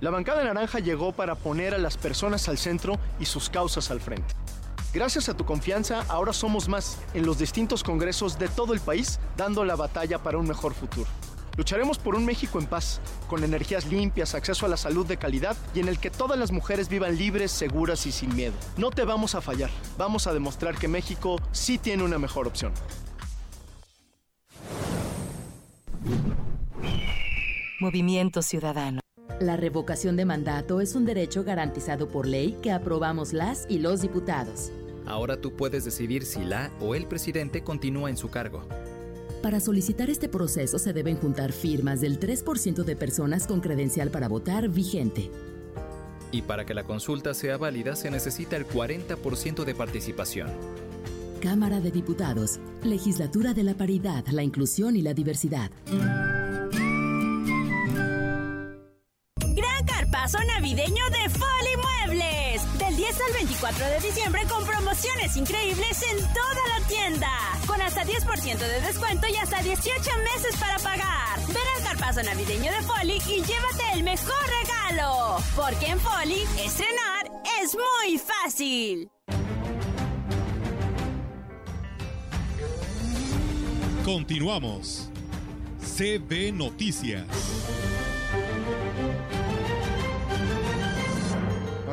Speaker 28: La bancada naranja llegó para poner a las personas al centro y sus causas al frente. Gracias a tu confianza, ahora somos más en los distintos congresos de todo el país, dando la batalla para un mejor futuro. Lucharemos por un México en paz, con energías limpias, acceso a la salud de calidad y en el que todas las mujeres vivan libres, seguras y sin miedo. No te vamos a fallar, vamos a demostrar que México sí tiene una mejor opción.
Speaker 29: Movimiento Ciudadano.
Speaker 30: La revocación de mandato es un derecho garantizado por ley que aprobamos las y los diputados.
Speaker 31: Ahora tú puedes decidir si la o el presidente continúa en su cargo.
Speaker 30: Para solicitar este proceso se deben juntar firmas del 3% de personas con credencial para votar vigente.
Speaker 31: Y para que la consulta sea válida se necesita el 40% de participación.
Speaker 30: Cámara de Diputados, Legislatura de la Paridad, la Inclusión y la Diversidad.
Speaker 13: Carpazo navideño de Foli Muebles. Del 10 al 24 de diciembre con promociones increíbles en toda la tienda. Con hasta 10% de descuento y hasta 18 meses para pagar. Ven al carpazo navideño de Foli y llévate el mejor regalo. Porque en Foli, estrenar es muy fácil.
Speaker 8: Continuamos. CB Noticias.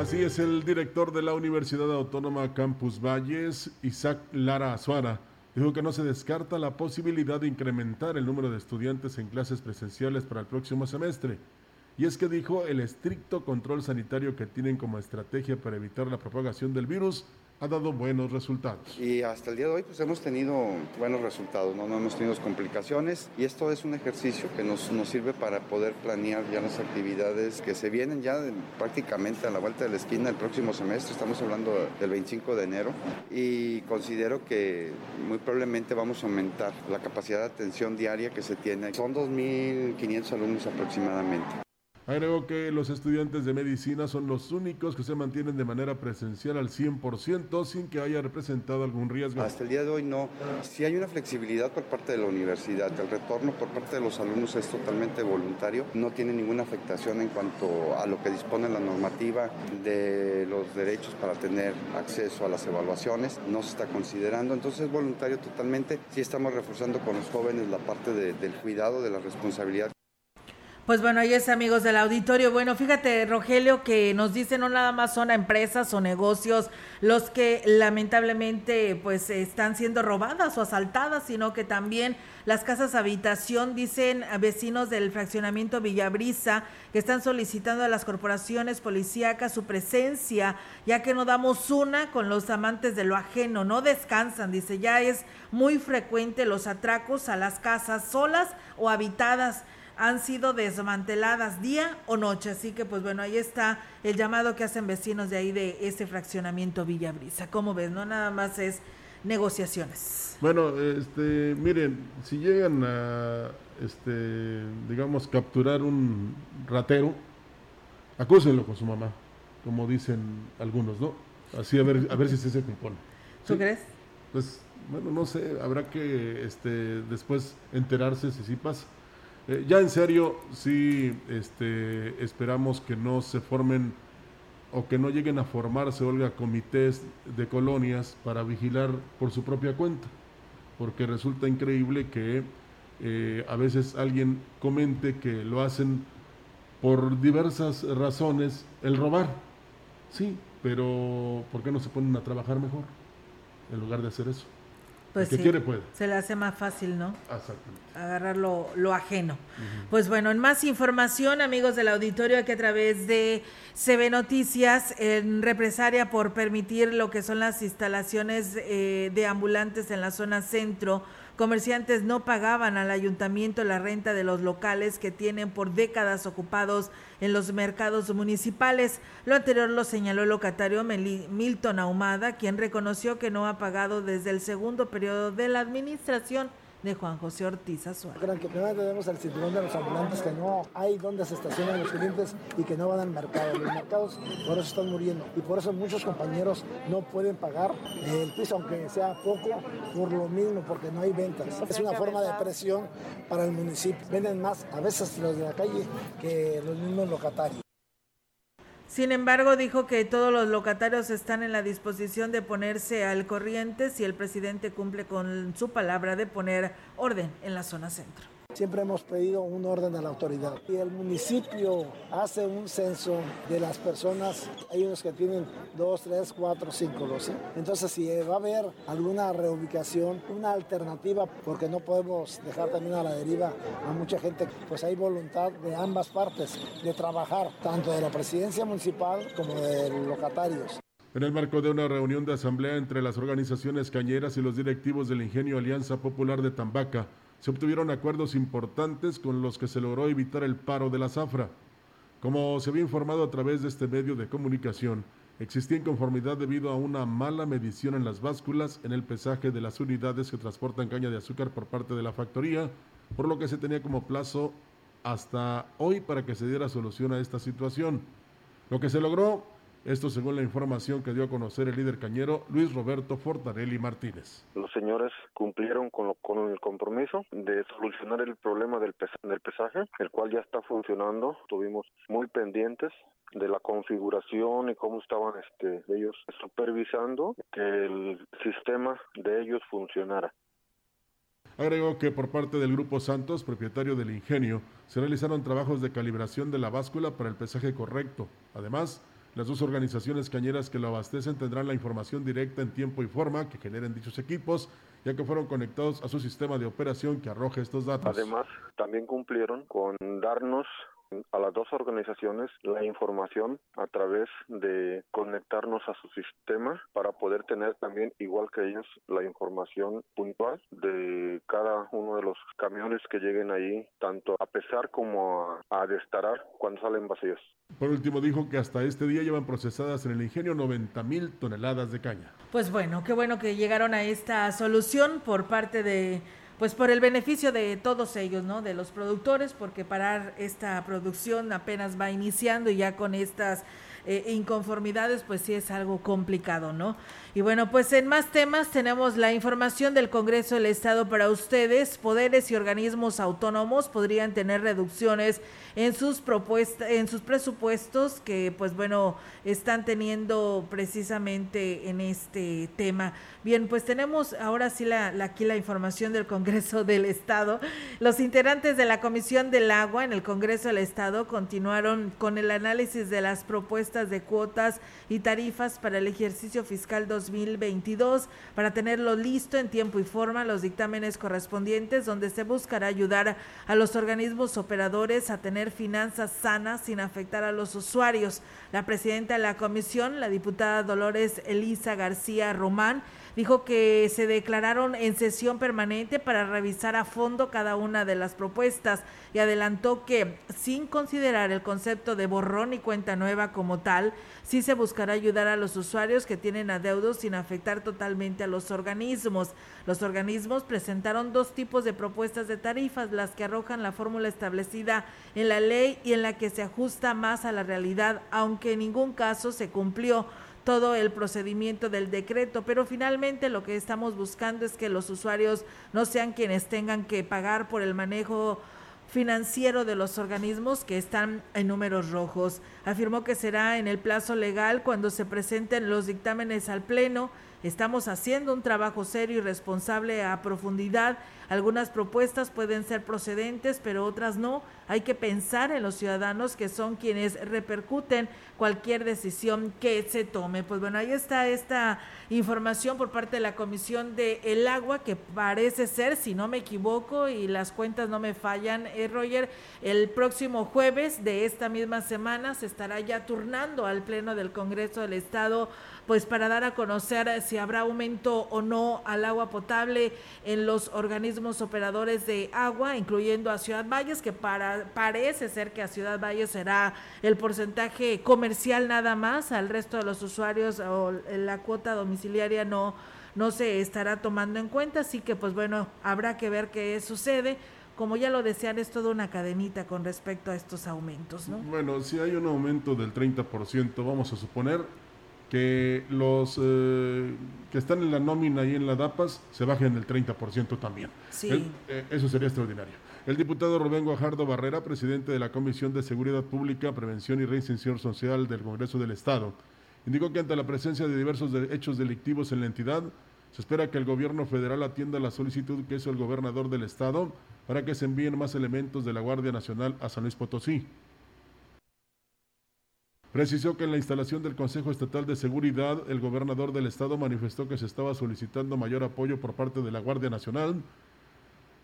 Speaker 6: Así es, el director de la Universidad Autónoma Campus Valles, Isaac Lara Azuara, dijo que no se descarta la posibilidad de incrementar el número de estudiantes en clases presenciales para el próximo semestre. Y es que dijo el estricto control sanitario que tienen como estrategia para evitar la propagación del virus ha dado buenos resultados.
Speaker 32: Y hasta el día de hoy pues hemos tenido buenos resultados, no, no hemos tenido complicaciones y esto es un ejercicio que nos, nos sirve para poder planear ya las actividades que se vienen ya de- prácticamente a la vuelta de la esquina el próximo semestre, estamos hablando del 25 de enero y considero que muy probablemente vamos a aumentar la capacidad de atención diaria que se tiene. Son 2.500 alumnos aproximadamente.
Speaker 6: Agregó que los estudiantes de medicina son los únicos que se mantienen de manera presencial al 100% sin que haya representado algún riesgo.
Speaker 32: Hasta el día de hoy no. Si hay una flexibilidad por parte de la universidad, el retorno por parte de los alumnos es totalmente voluntario, no tiene ninguna afectación en cuanto a lo que dispone la normativa de los derechos para tener acceso a las evaluaciones, no se está considerando, entonces es voluntario totalmente. Sí estamos reforzando con los jóvenes la parte del cuidado, de la responsabilidad
Speaker 4: pues bueno, ahí es amigos del auditorio. Bueno, fíjate, Rogelio, que nos dice no nada más son empresas o negocios los que lamentablemente pues están siendo robadas o asaltadas, sino que también las casas habitación, dicen vecinos del fraccionamiento Villabrisa, que están solicitando a las corporaciones policíacas su presencia, ya que no damos una con los amantes de lo ajeno, no descansan, dice, ya es muy frecuente los atracos a las casas solas o habitadas han sido desmanteladas día o noche. Así que, pues bueno, ahí está el llamado que hacen vecinos de ahí de ese fraccionamiento Villabrisa. ¿Cómo ves? No nada más es negociaciones.
Speaker 6: Bueno, este, miren, si llegan a, este, digamos, capturar un ratero, acúsenlo con su mamá, como dicen algunos, ¿no? Así a ver, a ver si se compone.
Speaker 4: ¿Tú crees?
Speaker 6: Pues, bueno, no sé, habrá que este, después enterarse si sí pasa. Eh, ya en serio, sí este, esperamos que no se formen o que no lleguen a formarse, Olga, comités de colonias para vigilar por su propia cuenta, porque resulta increíble que eh, a veces alguien comente que lo hacen por diversas razones el robar. Sí, pero ¿por qué no se ponen a trabajar mejor en lugar de hacer eso?
Speaker 4: Pues
Speaker 6: que quiere puede.
Speaker 4: Se le hace más fácil, ¿no?
Speaker 6: Exactamente.
Speaker 4: Agarrar lo, ajeno. Pues bueno, en más información, amigos del auditorio, que a través de CB Noticias, en represaria por permitir lo que son las instalaciones eh, de ambulantes en la zona centro, comerciantes no pagaban al ayuntamiento la renta de los locales que tienen por décadas ocupados en los mercados municipales. Lo anterior lo señaló el locatario Milton Ahumada, quien reconoció que no ha pagado desde el segundo periodo de la administración de Juan José Ortiz Azuara.
Speaker 33: Creo que primero tenemos el cinturón de los ambulantes que no hay donde se estacionan los clientes y que no van al mercado. Los mercados por eso están muriendo y por eso muchos compañeros no pueden pagar el piso, aunque sea poco, por lo mismo, porque no hay ventas. Es una forma de presión para el municipio. Venden más a veces los de la calle que los mismos locatarios.
Speaker 4: Sin embargo, dijo que todos los locatarios están en la disposición de ponerse al corriente si el presidente cumple con su palabra de poner orden en la zona centro.
Speaker 33: Siempre hemos pedido un orden a la autoridad. Y el municipio hace un censo de las personas, hay unos que tienen dos, tres, cuatro, cinco, doce. Entonces, si va a haber alguna reubicación, una alternativa, porque no podemos dejar también a la deriva a mucha gente, pues hay voluntad de ambas partes de trabajar, tanto de la presidencia municipal como de los locatarios.
Speaker 6: En el marco de una reunión de asamblea entre las organizaciones cañeras y los directivos del Ingenio Alianza Popular de Tambaca, se obtuvieron acuerdos importantes con los que se logró evitar el paro de la zafra. Como se había informado a través de este medio de comunicación, existía inconformidad debido a una mala medición en las básculas en el pesaje de las unidades que transportan caña de azúcar por parte de la factoría, por lo que se tenía como plazo hasta hoy para que se diera solución a esta situación. Lo que se logró esto según la información que dio a conocer el líder cañero Luis Roberto Fortarelli Martínez.
Speaker 34: Los señores cumplieron con, con el compromiso de solucionar el problema del, del pesaje, el cual ya está funcionando. Estuvimos muy pendientes de la configuración y cómo estaban este, ellos supervisando que el sistema de ellos funcionara.
Speaker 6: Agregó que por parte del Grupo Santos, propietario del ingenio, se realizaron trabajos de calibración de la báscula para el pesaje correcto. Además, las dos organizaciones cañeras que lo abastecen tendrán la información directa en tiempo y forma que generen dichos equipos, ya que fueron conectados a su sistema de operación que arroja estos datos.
Speaker 34: Además, también cumplieron con darnos a las dos organizaciones la información a través de conectarnos a su sistema para poder tener también, igual que ellos, la información puntual de cada uno de los camiones que lleguen ahí, tanto a pesar como a, a destarar cuando salen vacíos.
Speaker 6: Por último, dijo que hasta este día llevan procesadas en el ingenio 90 mil toneladas de caña.
Speaker 4: Pues bueno, qué bueno que llegaron a esta solución por parte de pues por el beneficio de todos ellos, ¿no? De los productores, porque parar esta producción apenas va iniciando y ya con estas eh, inconformidades, pues sí es algo complicado, ¿no? Y bueno, pues en más temas tenemos la información del Congreso del Estado para ustedes. Poderes y organismos autónomos podrían tener reducciones en sus propuestas, en sus presupuestos que, pues bueno, están teniendo precisamente en este tema. Bien, pues tenemos ahora sí la, aquí la información del Congreso [LAUGHS] del Estado. Los integrantes de la Comisión del Agua en el Congreso del Estado continuaron con el análisis de las propuestas de cuotas y tarifas para el ejercicio fiscal 2022 para tenerlo listo en tiempo y forma los dictámenes correspondientes donde se buscará ayudar a los organismos operadores a tener finanzas sanas sin afectar a los usuarios. La presidenta de la comisión, la diputada Dolores Elisa García Román, dijo que se declararon en sesión permanente para revisar a fondo cada una de las propuestas y adelantó que sin considerar el concepto de borrón y cuenta nueva como tal, sí se buscará ayudar a los usuarios que tienen adeudos sin afectar totalmente a los organismos. Los organismos presentaron dos tipos de propuestas de tarifas, las que arrojan la fórmula establecida en la ley y en la que se ajusta más a la realidad, aunque en ningún caso se cumplió todo el procedimiento del decreto, pero finalmente lo que estamos buscando es que los usuarios no sean quienes tengan que pagar por el manejo financiero de los organismos que están en números rojos. Afirmó que será en el plazo legal cuando se presenten los dictámenes al Pleno. Estamos haciendo un trabajo serio y responsable a profundidad algunas propuestas pueden ser procedentes, pero otras no. Hay que pensar en los ciudadanos que son quienes repercuten cualquier decisión que se tome. Pues bueno, ahí está esta información por parte de la Comisión de El Agua, que parece ser, si no me equivoco y las cuentas no me fallan, eh, Roger, el próximo jueves de esta misma semana se estará ya turnando al Pleno del Congreso del Estado pues para dar a conocer si habrá aumento o no al agua potable en los organismos operadores de agua, incluyendo a Ciudad Valles, que para, parece ser que a Ciudad Valles será el porcentaje comercial nada más, al resto de los usuarios o la cuota domiciliaria no no se estará tomando en cuenta, así que pues bueno, habrá que ver qué sucede como ya lo decían, es toda una cadenita con respecto a estos aumentos, ¿no?
Speaker 6: Bueno, si hay un aumento del 30%, vamos a suponer, que los eh, que están en la nómina y en la DAPAS se bajen el 30% también.
Speaker 4: Sí.
Speaker 6: Eh, eso sería extraordinario. El diputado Rubén Guajardo Barrera, presidente de la Comisión de Seguridad Pública, Prevención y Reinserción Social del Congreso del Estado, indicó que ante la presencia de diversos hechos delictivos en la entidad, se espera que el gobierno federal atienda la solicitud que hizo el gobernador del Estado para que se envíen más elementos de la Guardia Nacional a San Luis Potosí. Precisó que en la instalación del Consejo Estatal de Seguridad, el gobernador del estado manifestó que se estaba solicitando mayor apoyo por parte de la Guardia Nacional,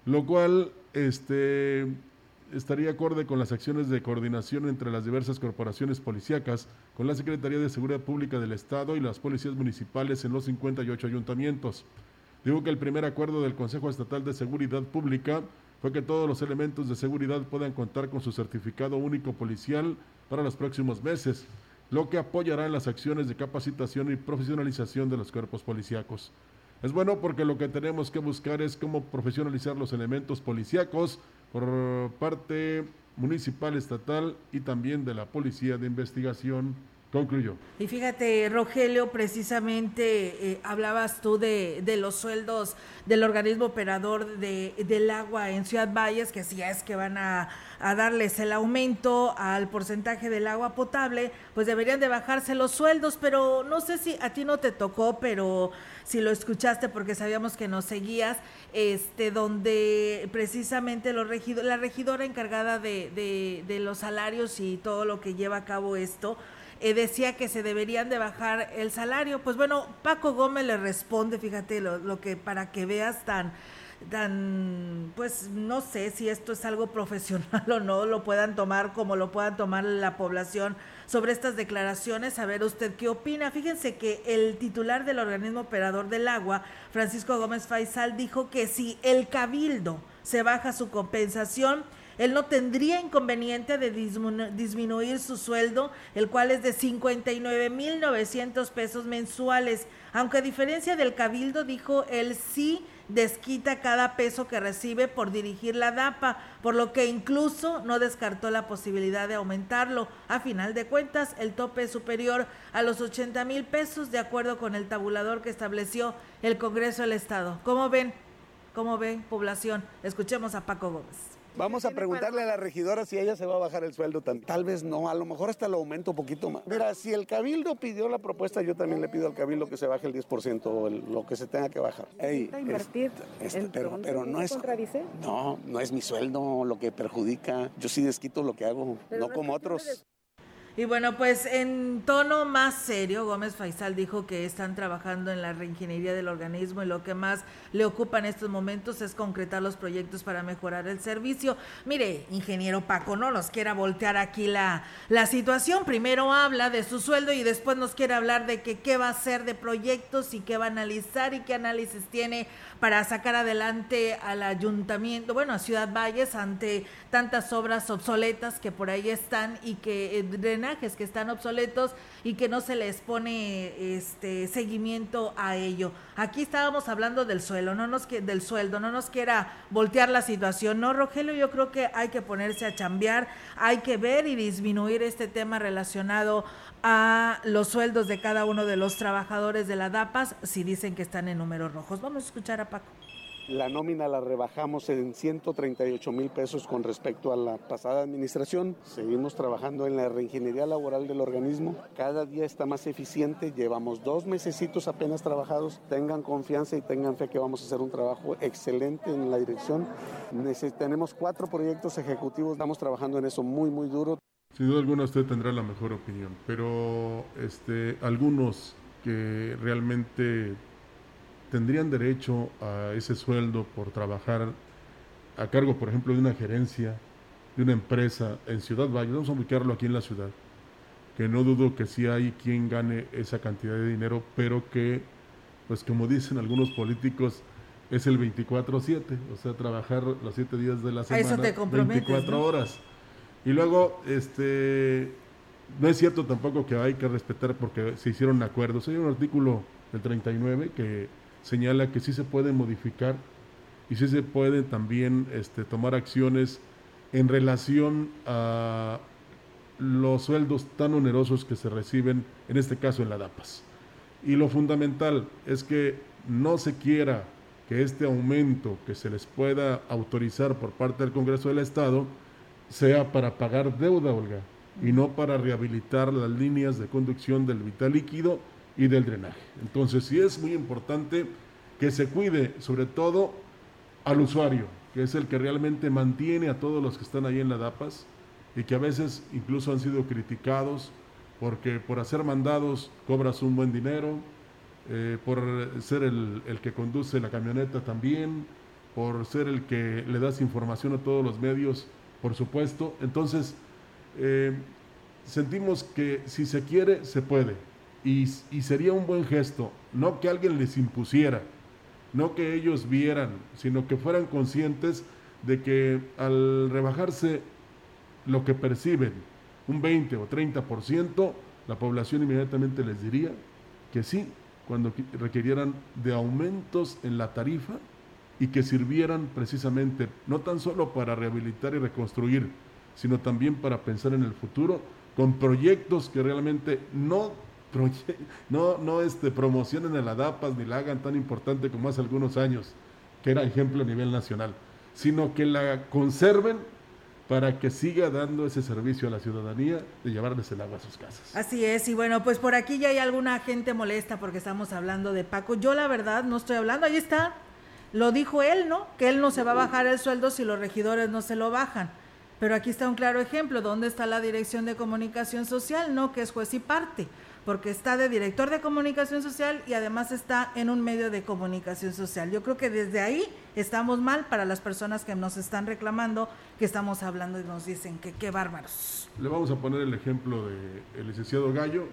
Speaker 6: lo cual este, estaría acorde con las acciones de coordinación entre las diversas corporaciones policíacas, con la Secretaría de Seguridad Pública del Estado y las policías municipales en los 58 ayuntamientos. Digo que el primer acuerdo del Consejo Estatal de Seguridad Pública fue que todos los elementos de seguridad puedan contar con su certificado único policial para los próximos meses, lo que apoyará en las acciones de capacitación y profesionalización de los cuerpos policíacos. Es bueno porque lo que tenemos que buscar es cómo profesionalizar los elementos policíacos por parte municipal, estatal y también de la Policía de Investigación concluyó.
Speaker 4: Y fíjate, Rogelio, precisamente eh, hablabas tú de, de, los sueldos del organismo operador de, del agua en Ciudad Valles, que si es que van a, darles el aumento al porcentaje del agua potable, pues deberían de bajarse los sueldos, pero no sé si a ti no te tocó, pero si lo escuchaste porque sabíamos que nos seguías, este, donde precisamente los la regidora encargada de los salarios y todo lo que lleva a cabo esto, eh, decía que se deberían de bajar el salario. Pues bueno, Paco Gómez le responde, fíjate lo, lo que para que veas tan tan, pues no sé si esto es algo profesional [LAUGHS] o no, lo puedan tomar como lo puedan tomar la población sobre estas declaraciones. A ver usted qué opina. Fíjense que el titular del organismo operador del agua, Francisco Gómez Faisal, dijo que si el cabildo se baja su compensación, él no tendría inconveniente de disminuir su sueldo, el cual es de 59.900 pesos mensuales, aunque a diferencia del cabildo, dijo él sí desquita cada peso que recibe por dirigir la DAPA, por lo que incluso no descartó la posibilidad de aumentarlo. A final de cuentas, el tope es superior a los 80 mil pesos, de acuerdo con el tabulador que estableció el Congreso del Estado. ¿Cómo ven? ¿Cómo ven, población? Escuchemos a Paco Gómez.
Speaker 35: Vamos a preguntarle a la regidora si ella se va a bajar el sueldo también. Tal vez no, a lo mejor hasta lo aumento un poquito más. Mira, si el cabildo pidió la propuesta, yo también le pido al cabildo que se baje el 10% o lo que se tenga que bajar.
Speaker 36: Ey, invertir
Speaker 35: pero, pero no es No, no es mi sueldo lo que perjudica. Yo sí desquito lo que hago, no como otros.
Speaker 4: Y bueno, pues en tono más serio, Gómez Faisal dijo que están trabajando en la reingeniería del organismo y lo que más le ocupa en estos momentos es concretar los proyectos para mejorar el servicio. Mire, ingeniero Paco, no nos quiera voltear aquí la, la situación. Primero habla de su sueldo y después nos quiere hablar de que qué va a hacer de proyectos y qué va a analizar y qué análisis tiene para sacar adelante al ayuntamiento, bueno, a Ciudad Valles ante tantas obras obsoletas que por ahí están y que eh, que están obsoletos y que no se les pone este seguimiento a ello. Aquí estábamos hablando del suelo, no nos del sueldo, no nos quiera voltear la situación. No, Rogelio, yo creo que hay que ponerse a chambear, hay que ver y disminuir este tema relacionado a los sueldos de cada uno de los trabajadores de la DAPAS si dicen que están en números rojos. Vamos a escuchar a Paco.
Speaker 35: La nómina la rebajamos en 138 mil pesos con respecto a la pasada administración. Seguimos trabajando en la reingeniería laboral del organismo. Cada día está más eficiente. Llevamos dos mesecitos apenas trabajados. Tengan confianza y tengan fe que vamos a hacer un trabajo excelente en la dirección. tenemos cuatro proyectos ejecutivos. Estamos trabajando en eso muy, muy duro.
Speaker 6: Sin duda alguna usted tendrá la mejor opinión, pero este, algunos que realmente tendrían derecho a ese sueldo por trabajar a cargo, por ejemplo, de una gerencia, de una empresa en Ciudad Valle, vamos a ubicarlo aquí en la ciudad, que no dudo que sí hay quien gane esa cantidad de dinero, pero que, pues como dicen algunos políticos, es el 24-7, o sea, trabajar los 7 días de la semana, 24 horas. Y luego, este, no es cierto tampoco que hay que respetar porque se hicieron acuerdos. Hay un artículo del 39 que señala que sí se puede modificar y sí se pueden también este, tomar acciones en relación a los sueldos tan onerosos que se reciben, en este caso en la DAPAS. Y lo fundamental es que no se quiera que este aumento que se les pueda autorizar por parte del Congreso del Estado sea para pagar deuda, Olga, y no para rehabilitar las líneas de conducción del vital líquido y del drenaje. Entonces, sí es muy importante que se cuide, sobre todo al usuario, que es el que realmente mantiene a todos los que están ahí en la DAPAS y que a veces incluso han sido criticados porque por hacer mandados cobras un buen dinero, eh, por ser el, el que conduce la camioneta también, por ser el que le das información a todos los medios por supuesto. Entonces, eh, sentimos que si se quiere, se puede. Y, sería un buen gesto, no que alguien les impusiera, no que ellos vieran, sino que fueran conscientes de que al rebajarse lo que perciben, un 20 o 30%, la población inmediatamente les diría que sí, cuando requirieran de aumentos en la tarifa, y que sirvieran precisamente no tan solo para rehabilitar y reconstruir, sino también para pensar en el futuro con proyectos que realmente no, no, no este, promocionen a la DAPAS ni la hagan tan importante como hace algunos años, que era ejemplo a nivel nacional, sino que la conserven para que siga dando ese servicio a la ciudadanía de llevarles el agua a sus casas.
Speaker 4: Así es, y bueno, pues por aquí ya hay alguna gente molesta porque estamos hablando de Paco. Yo la verdad no estoy hablando, ahí está, lo dijo él, ¿no? Que él no se va a bajar el sueldo si los regidores no se lo bajan. Pero aquí está un claro ejemplo. ¿Dónde está la Dirección de Comunicación Social? No, que es juez y parte, porque está de director de comunicación social y además está en un medio de comunicación social. Yo creo que desde ahí estamos mal para las personas que nos están reclamando que estamos hablando y nos dicen que qué bárbaros.
Speaker 6: Le vamos a poner el ejemplo del licenciado Gallo,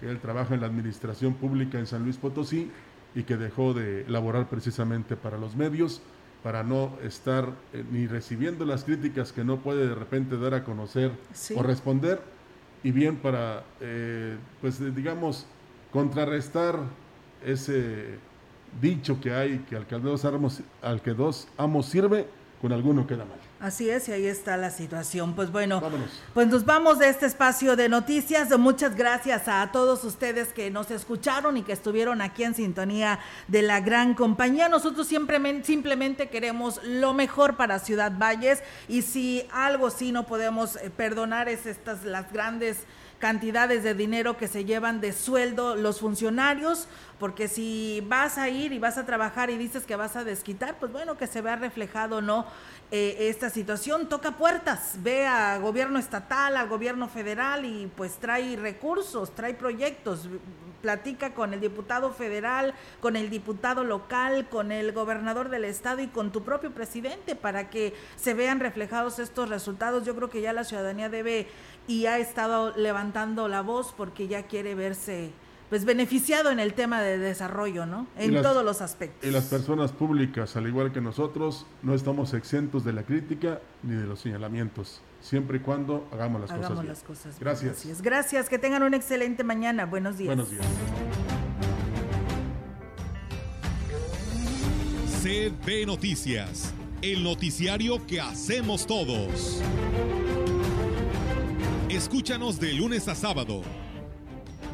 Speaker 6: que él trabaja en la administración pública en San Luis Potosí y que dejó de laborar precisamente para los medios para no estar eh, ni recibiendo las críticas que no puede de repente dar a conocer o responder y bien para, eh, pues digamos, contrarrestar ese dicho que hay que al que dos, al que dos amos sirve, con alguno queda mal.
Speaker 4: Así es, y ahí está la situación. Pues bueno, pues nos vamos de este espacio de noticias. Muchas gracias a todos ustedes que nos escucharon y que estuvieron aquí en sintonía de la gran compañía. Nosotros siempre, simplemente queremos lo mejor para Ciudad Valles y si algo sí no podemos eh, perdonar es estas las grandes cantidades de dinero que se llevan de sueldo los funcionarios, porque si vas a ir y vas a trabajar y dices que vas a desquitar, pues bueno, que se vea reflejado no eh, esta situación, toca puertas, ve a gobierno estatal, al gobierno federal y pues trae recursos, trae proyectos, platica con el diputado federal, con el diputado local, con el gobernador del estado y con tu propio presidente para que se vean reflejados estos resultados. Yo creo que ya la ciudadanía debe y ha estado levantando la voz porque ya quiere verse pues beneficiado en el tema de desarrollo, ¿no? En todos los aspectos.
Speaker 6: Y las personas públicas, al igual que nosotros, no estamos exentos de la crítica ni de los señalamientos, siempre y cuando hagamos las cosas bien. las cosas Gracias.
Speaker 4: Gracias. Gracias, que tengan una excelente mañana. Buenos días.
Speaker 6: Buenos días.
Speaker 8: CB Noticias, el noticiario que hacemos todos. Escúchanos de lunes a sábado.